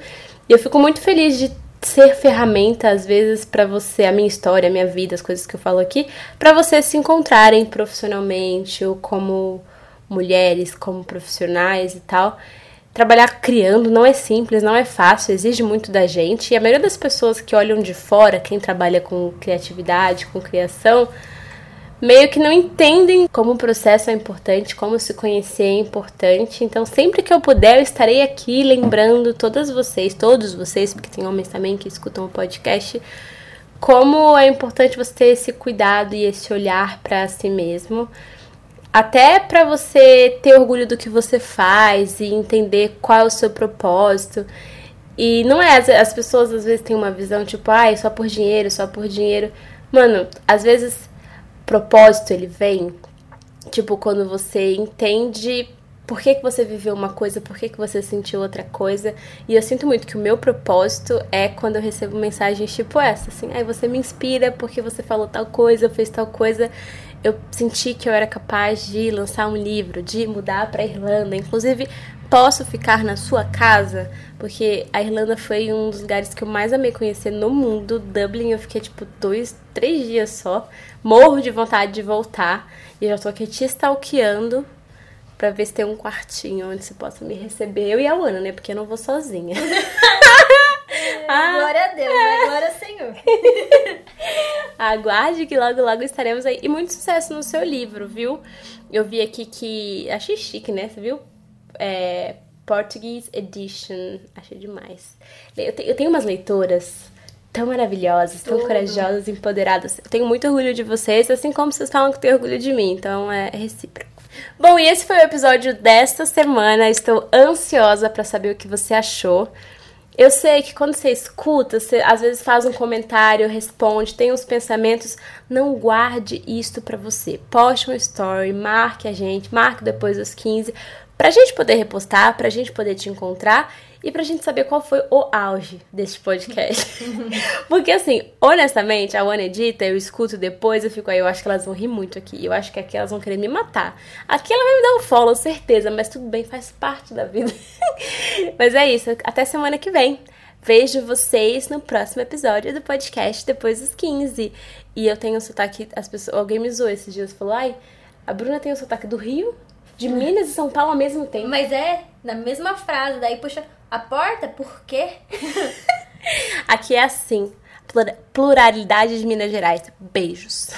E eu fico muito feliz de ser ferramenta às vezes para você, a minha história, a minha vida, as coisas que eu falo aqui, para vocês se encontrarem profissionalmente ou como mulheres, como profissionais e tal. Trabalhar criando não é simples, não é fácil, exige muito da gente. E a maioria das pessoas que olham de fora, quem trabalha com criatividade, com criação, meio que não entendem como o processo é importante, como se conhecer é importante. Então, sempre que eu puder, eu estarei aqui lembrando todas vocês, todos vocês, porque tem homens também que escutam o podcast, como é importante você ter esse cuidado e esse olhar para si mesmo. Até para você ter orgulho do que você faz e entender qual é o seu propósito. E não é, as, pessoas às vezes têm uma visão tipo, ai, ah, só por dinheiro, só por dinheiro. Mano, às vezes propósito ele vem, tipo, quando você entende por que, que você viveu uma coisa, por que, que você sentiu outra coisa. E eu sinto muito que o meu propósito é quando eu recebo mensagens tipo essa, assim, aí você me inspira porque você falou tal coisa, fez tal coisa. Eu senti que eu era capaz de lançar um livro, de mudar para Irlanda. Inclusive, posso ficar na sua casa, porque a Irlanda foi um dos lugares que eu mais amei conhecer no mundo. Dublin, eu fiquei tipo dois, três dias só. Morro de vontade de voltar. E já tô aqui te stalkeando pra ver se tem um quartinho onde você possa me receber. Eu e a Ana, né? Porque eu não vou sozinha. ah, glória a Deus, né? Glória ao Senhor. Aguarde que logo, logo estaremos aí. E muito sucesso no seu livro, viu? Eu vi aqui que. Achei chique, né? Você viu? É, Portuguese Edition. Achei demais. Eu, te, eu tenho umas leitoras tão maravilhosas, tão Tudo. corajosas, empoderadas. Eu tenho muito orgulho de vocês, assim como vocês falam que têm orgulho de mim, então é recíproco. Bom, e esse foi o episódio desta semana. Estou ansiosa para saber o que você achou. Eu sei que quando você escuta, você às vezes faz um comentário, responde, tem uns pensamentos, não guarde isto para você. Poste um story, marque a gente, marque depois dos 15, pra gente poder repostar, pra gente poder te encontrar e pra gente saber qual foi o auge deste podcast. Porque assim, honestamente, a One edita, eu escuto depois, eu fico aí, eu acho que elas vão rir muito aqui. Eu acho que aqui elas vão querer me matar. Aqui ela vai me dar um follow, certeza, mas tudo bem, faz parte da vida. mas é isso, até semana que vem. Vejo vocês no próximo episódio do podcast depois dos 15. E eu tenho um sotaque, as pessoas, alguém me zoou esses dias, falou: "Ai, a Bruna tem o sotaque do Rio, de Minas e São Paulo ao mesmo tempo". Mas é na mesma frase, daí puxa a porta? Por quê? Aqui é assim. pluralidade de Minas Gerais. Beijos.